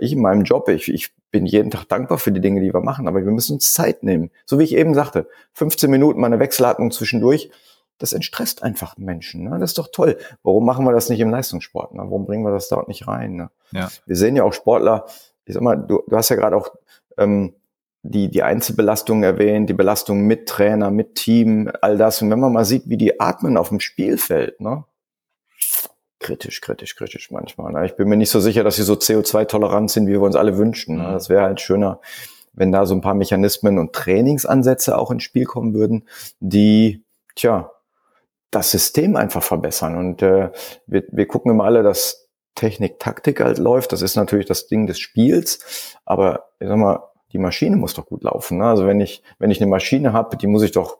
ich in meinem Job, ich, ich bin jeden Tag dankbar für die Dinge, die wir machen, aber wir müssen uns Zeit nehmen. So wie ich eben sagte, 15 Minuten meine Wechselatmung zwischendurch, das entstresst einfach Menschen. Ne? Das ist doch toll. Warum machen wir das nicht im Leistungssport? Ne? Warum bringen wir das dort nicht rein? Ne? Ja. Wir sehen ja auch Sportler, ich sag mal, du, du hast ja gerade auch ähm, die, die Einzelbelastung erwähnt, die Belastung mit Trainer, mit Team, all das. Und wenn man mal sieht, wie die atmen auf dem Spielfeld, ne? Kritisch, kritisch, kritisch manchmal. Ne? Ich bin mir nicht so sicher, dass sie so CO2-tolerant sind, wie wir uns alle wünschen. Ne? Das wäre halt schöner, wenn da so ein paar Mechanismen und Trainingsansätze auch ins Spiel kommen würden, die, tja, das System einfach verbessern. Und äh, wir, wir gucken immer alle, dass Technik, Taktik halt läuft. Das ist natürlich das Ding des Spiels. Aber ich sag mal, die Maschine muss doch gut laufen. Ne? Also wenn ich, wenn ich eine Maschine habe, die muss ich doch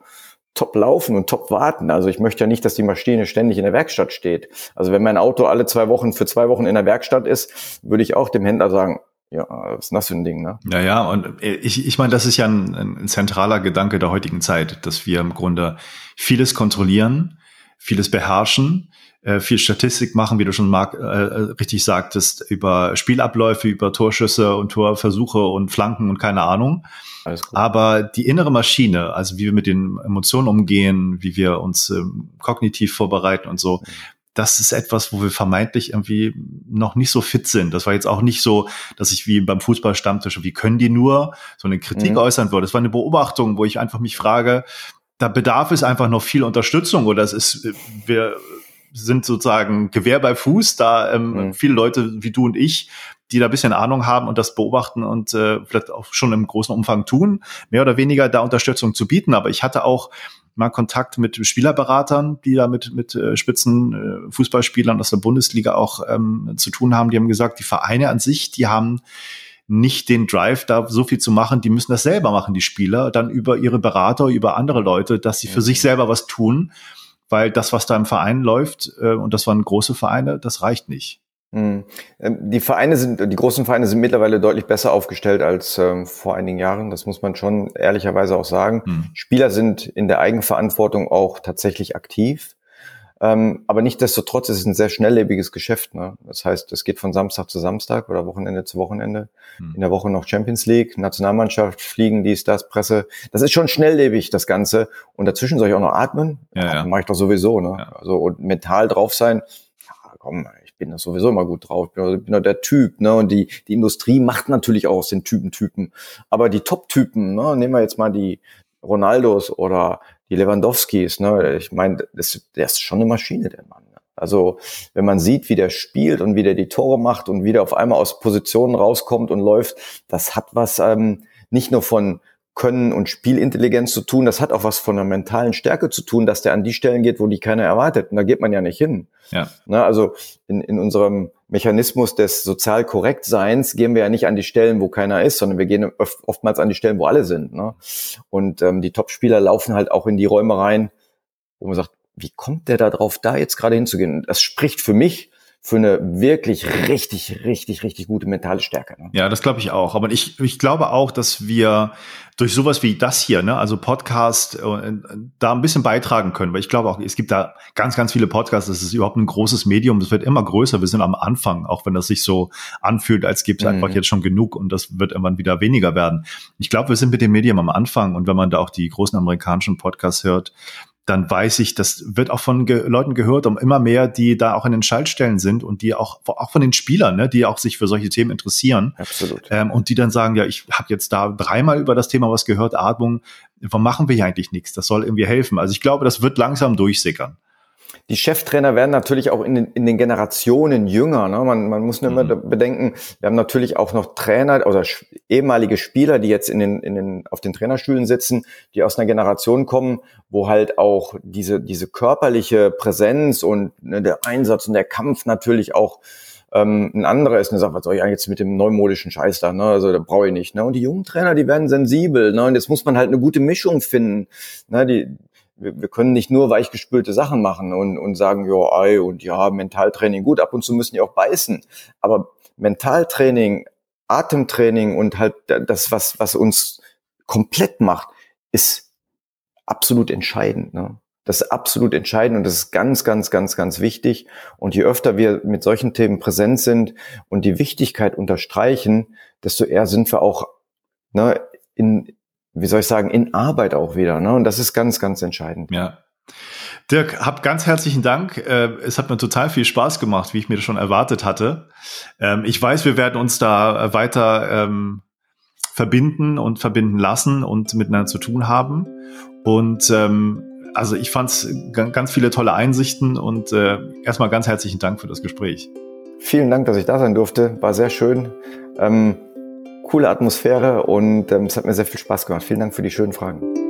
top laufen und top warten. Also ich möchte ja nicht, dass die Maschine ständig in der Werkstatt steht. Also wenn mein Auto alle zwei Wochen für zwei Wochen in der Werkstatt ist, würde ich auch dem Händler sagen, ja, was ist das für ein Ding, ne? Ja, ja, und ich, ich meine, das ist ja ein, ein zentraler Gedanke der heutigen Zeit, dass wir im Grunde vieles kontrollieren, vieles beherrschen, äh, viel Statistik machen, wie du schon Marc, äh, äh richtig sagtest, über Spielabläufe, über Torschüsse und Torversuche und Flanken und keine Ahnung. Aber die innere Maschine, also wie wir mit den Emotionen umgehen, wie wir uns ähm, kognitiv vorbereiten und so, das ist etwas, wo wir vermeintlich irgendwie noch nicht so fit sind. Das war jetzt auch nicht so, dass ich wie beim Fußballstammtisch, wie können die nur so eine Kritik mhm. äußern würde. Das war eine Beobachtung, wo ich einfach mich frage, da bedarf es einfach noch viel Unterstützung oder es ist, wir sind sozusagen Gewehr bei Fuß, da ähm, mhm. viele Leute wie du und ich, die da ein bisschen Ahnung haben und das beobachten und äh, vielleicht auch schon im großen Umfang tun, mehr oder weniger da Unterstützung zu bieten. Aber ich hatte auch mal Kontakt mit Spielerberatern, die da mit, mit äh, Spitzen äh, Fußballspielern aus der Bundesliga auch ähm, zu tun haben. Die haben gesagt, die Vereine an sich, die haben nicht den Drive, da so viel zu machen. Die müssen das selber machen, die Spieler, dann über ihre Berater, über andere Leute, dass sie für mhm. sich selber was tun, weil das, was da im Verein läuft, äh, und das waren große Vereine, das reicht nicht. Mhm. Die Vereine sind, die großen Vereine sind mittlerweile deutlich besser aufgestellt als ähm, vor einigen Jahren. Das muss man schon ehrlicherweise auch sagen. Mhm. Spieler sind in der Eigenverantwortung auch tatsächlich aktiv. Ähm, aber nichtdestotrotz ist es ein sehr schnelllebiges Geschäft. Ne? Das heißt, es geht von Samstag zu Samstag oder Wochenende zu Wochenende. Mhm. In der Woche noch Champions League, Nationalmannschaft, Fliegen, dies, das, Presse. Das ist schon schnelllebig, das Ganze. Und dazwischen soll ich auch noch atmen? Ja, ja. Mache ich doch sowieso. Ne? Ja. Also und mental drauf sein. Ja, komm, bin da sowieso immer gut drauf. Ich bin, bin da der Typ, ne? Und die, die Industrie macht natürlich auch aus den Typen Typen. Aber die Top-Typen, ne? Nehmen wir jetzt mal die Ronaldos oder die Lewandowskis, ne? Ich meine, das, der ist schon eine Maschine, der Mann. Ne? Also, wenn man sieht, wie der spielt und wie der die Tore macht und wie der auf einmal aus Positionen rauskommt und läuft, das hat was ähm, nicht nur von können und Spielintelligenz zu tun. Das hat auch was von der mentalen Stärke zu tun, dass der an die Stellen geht, wo die keiner erwartet. Und da geht man ja nicht hin. Ja. Na, also in, in unserem Mechanismus des sozial korrekt Seins gehen wir ja nicht an die Stellen, wo keiner ist, sondern wir gehen oftmals an die Stellen, wo alle sind. Ne? Und ähm, die Topspieler laufen halt auch in die Räume rein, wo man sagt, wie kommt der da drauf, da jetzt gerade hinzugehen? Das spricht für mich für eine wirklich richtig, richtig, richtig gute mentale Stärke. Ne? Ja, das glaube ich auch. Aber ich, ich glaube auch, dass wir durch sowas wie das hier, ne, also Podcast, äh, da ein bisschen beitragen können. Weil ich glaube auch, es gibt da ganz, ganz viele Podcasts. Das ist überhaupt ein großes Medium. Das wird immer größer. Wir sind am Anfang, auch wenn das sich so anfühlt, als gibt es mhm. einfach jetzt schon genug und das wird irgendwann wieder weniger werden. Ich glaube, wir sind mit dem Medium am Anfang und wenn man da auch die großen amerikanischen Podcasts hört, dann weiß ich, das wird auch von ge Leuten gehört, um immer mehr, die da auch in den Schaltstellen sind und die auch, auch von den Spielern, ne, die auch sich für solche Themen interessieren. Absolut. Ähm, und die dann sagen, ja, ich habe jetzt da dreimal über das Thema was gehört, Atmung, warum machen wir hier eigentlich nichts? Das soll irgendwie helfen. Also ich glaube, das wird langsam durchsickern. Die Cheftrainer werden natürlich auch in den, in den Generationen jünger. Ne? Man, man muss nur mhm. immer bedenken, wir haben natürlich auch noch Trainer oder ehemalige Spieler, die jetzt in den, in den, auf den Trainerstühlen sitzen, die aus einer Generation kommen, wo halt auch diese, diese körperliche Präsenz und ne, der Einsatz und der Kampf natürlich auch ähm, ein anderer ist und sagt, was soll ich eigentlich jetzt mit dem neumodischen Scheiß da, ne? Also da brauche ich nicht. Ne? Und die jungen Trainer, die werden sensibel, ne? Und jetzt muss man halt eine gute Mischung finden. Ne? Die, wir, wir können nicht nur weichgespülte Sachen machen und, und sagen, ja, ei, und ja, Mentaltraining, gut, ab und zu müssen die auch beißen. Aber Mentaltraining, Atemtraining und halt das, was, was uns komplett macht, ist absolut entscheidend. Ne? Das ist absolut entscheidend und das ist ganz, ganz, ganz, ganz wichtig. Und je öfter wir mit solchen Themen präsent sind und die Wichtigkeit unterstreichen, desto eher sind wir auch ne, in, wie soll ich sagen, in Arbeit auch wieder. Ne? Und das ist ganz, ganz entscheidend. Ja. Dirk, hab ganz herzlichen Dank. Äh, es hat mir total viel Spaß gemacht, wie ich mir das schon erwartet hatte. Ähm, ich weiß, wir werden uns da weiter ähm, verbinden und verbinden lassen und miteinander zu tun haben. Und ähm, also ich fand es ganz viele tolle Einsichten und äh, erstmal ganz herzlichen Dank für das Gespräch. Vielen Dank, dass ich da sein durfte. War sehr schön coole Atmosphäre und ähm, es hat mir sehr viel Spaß gemacht. Vielen Dank für die schönen Fragen.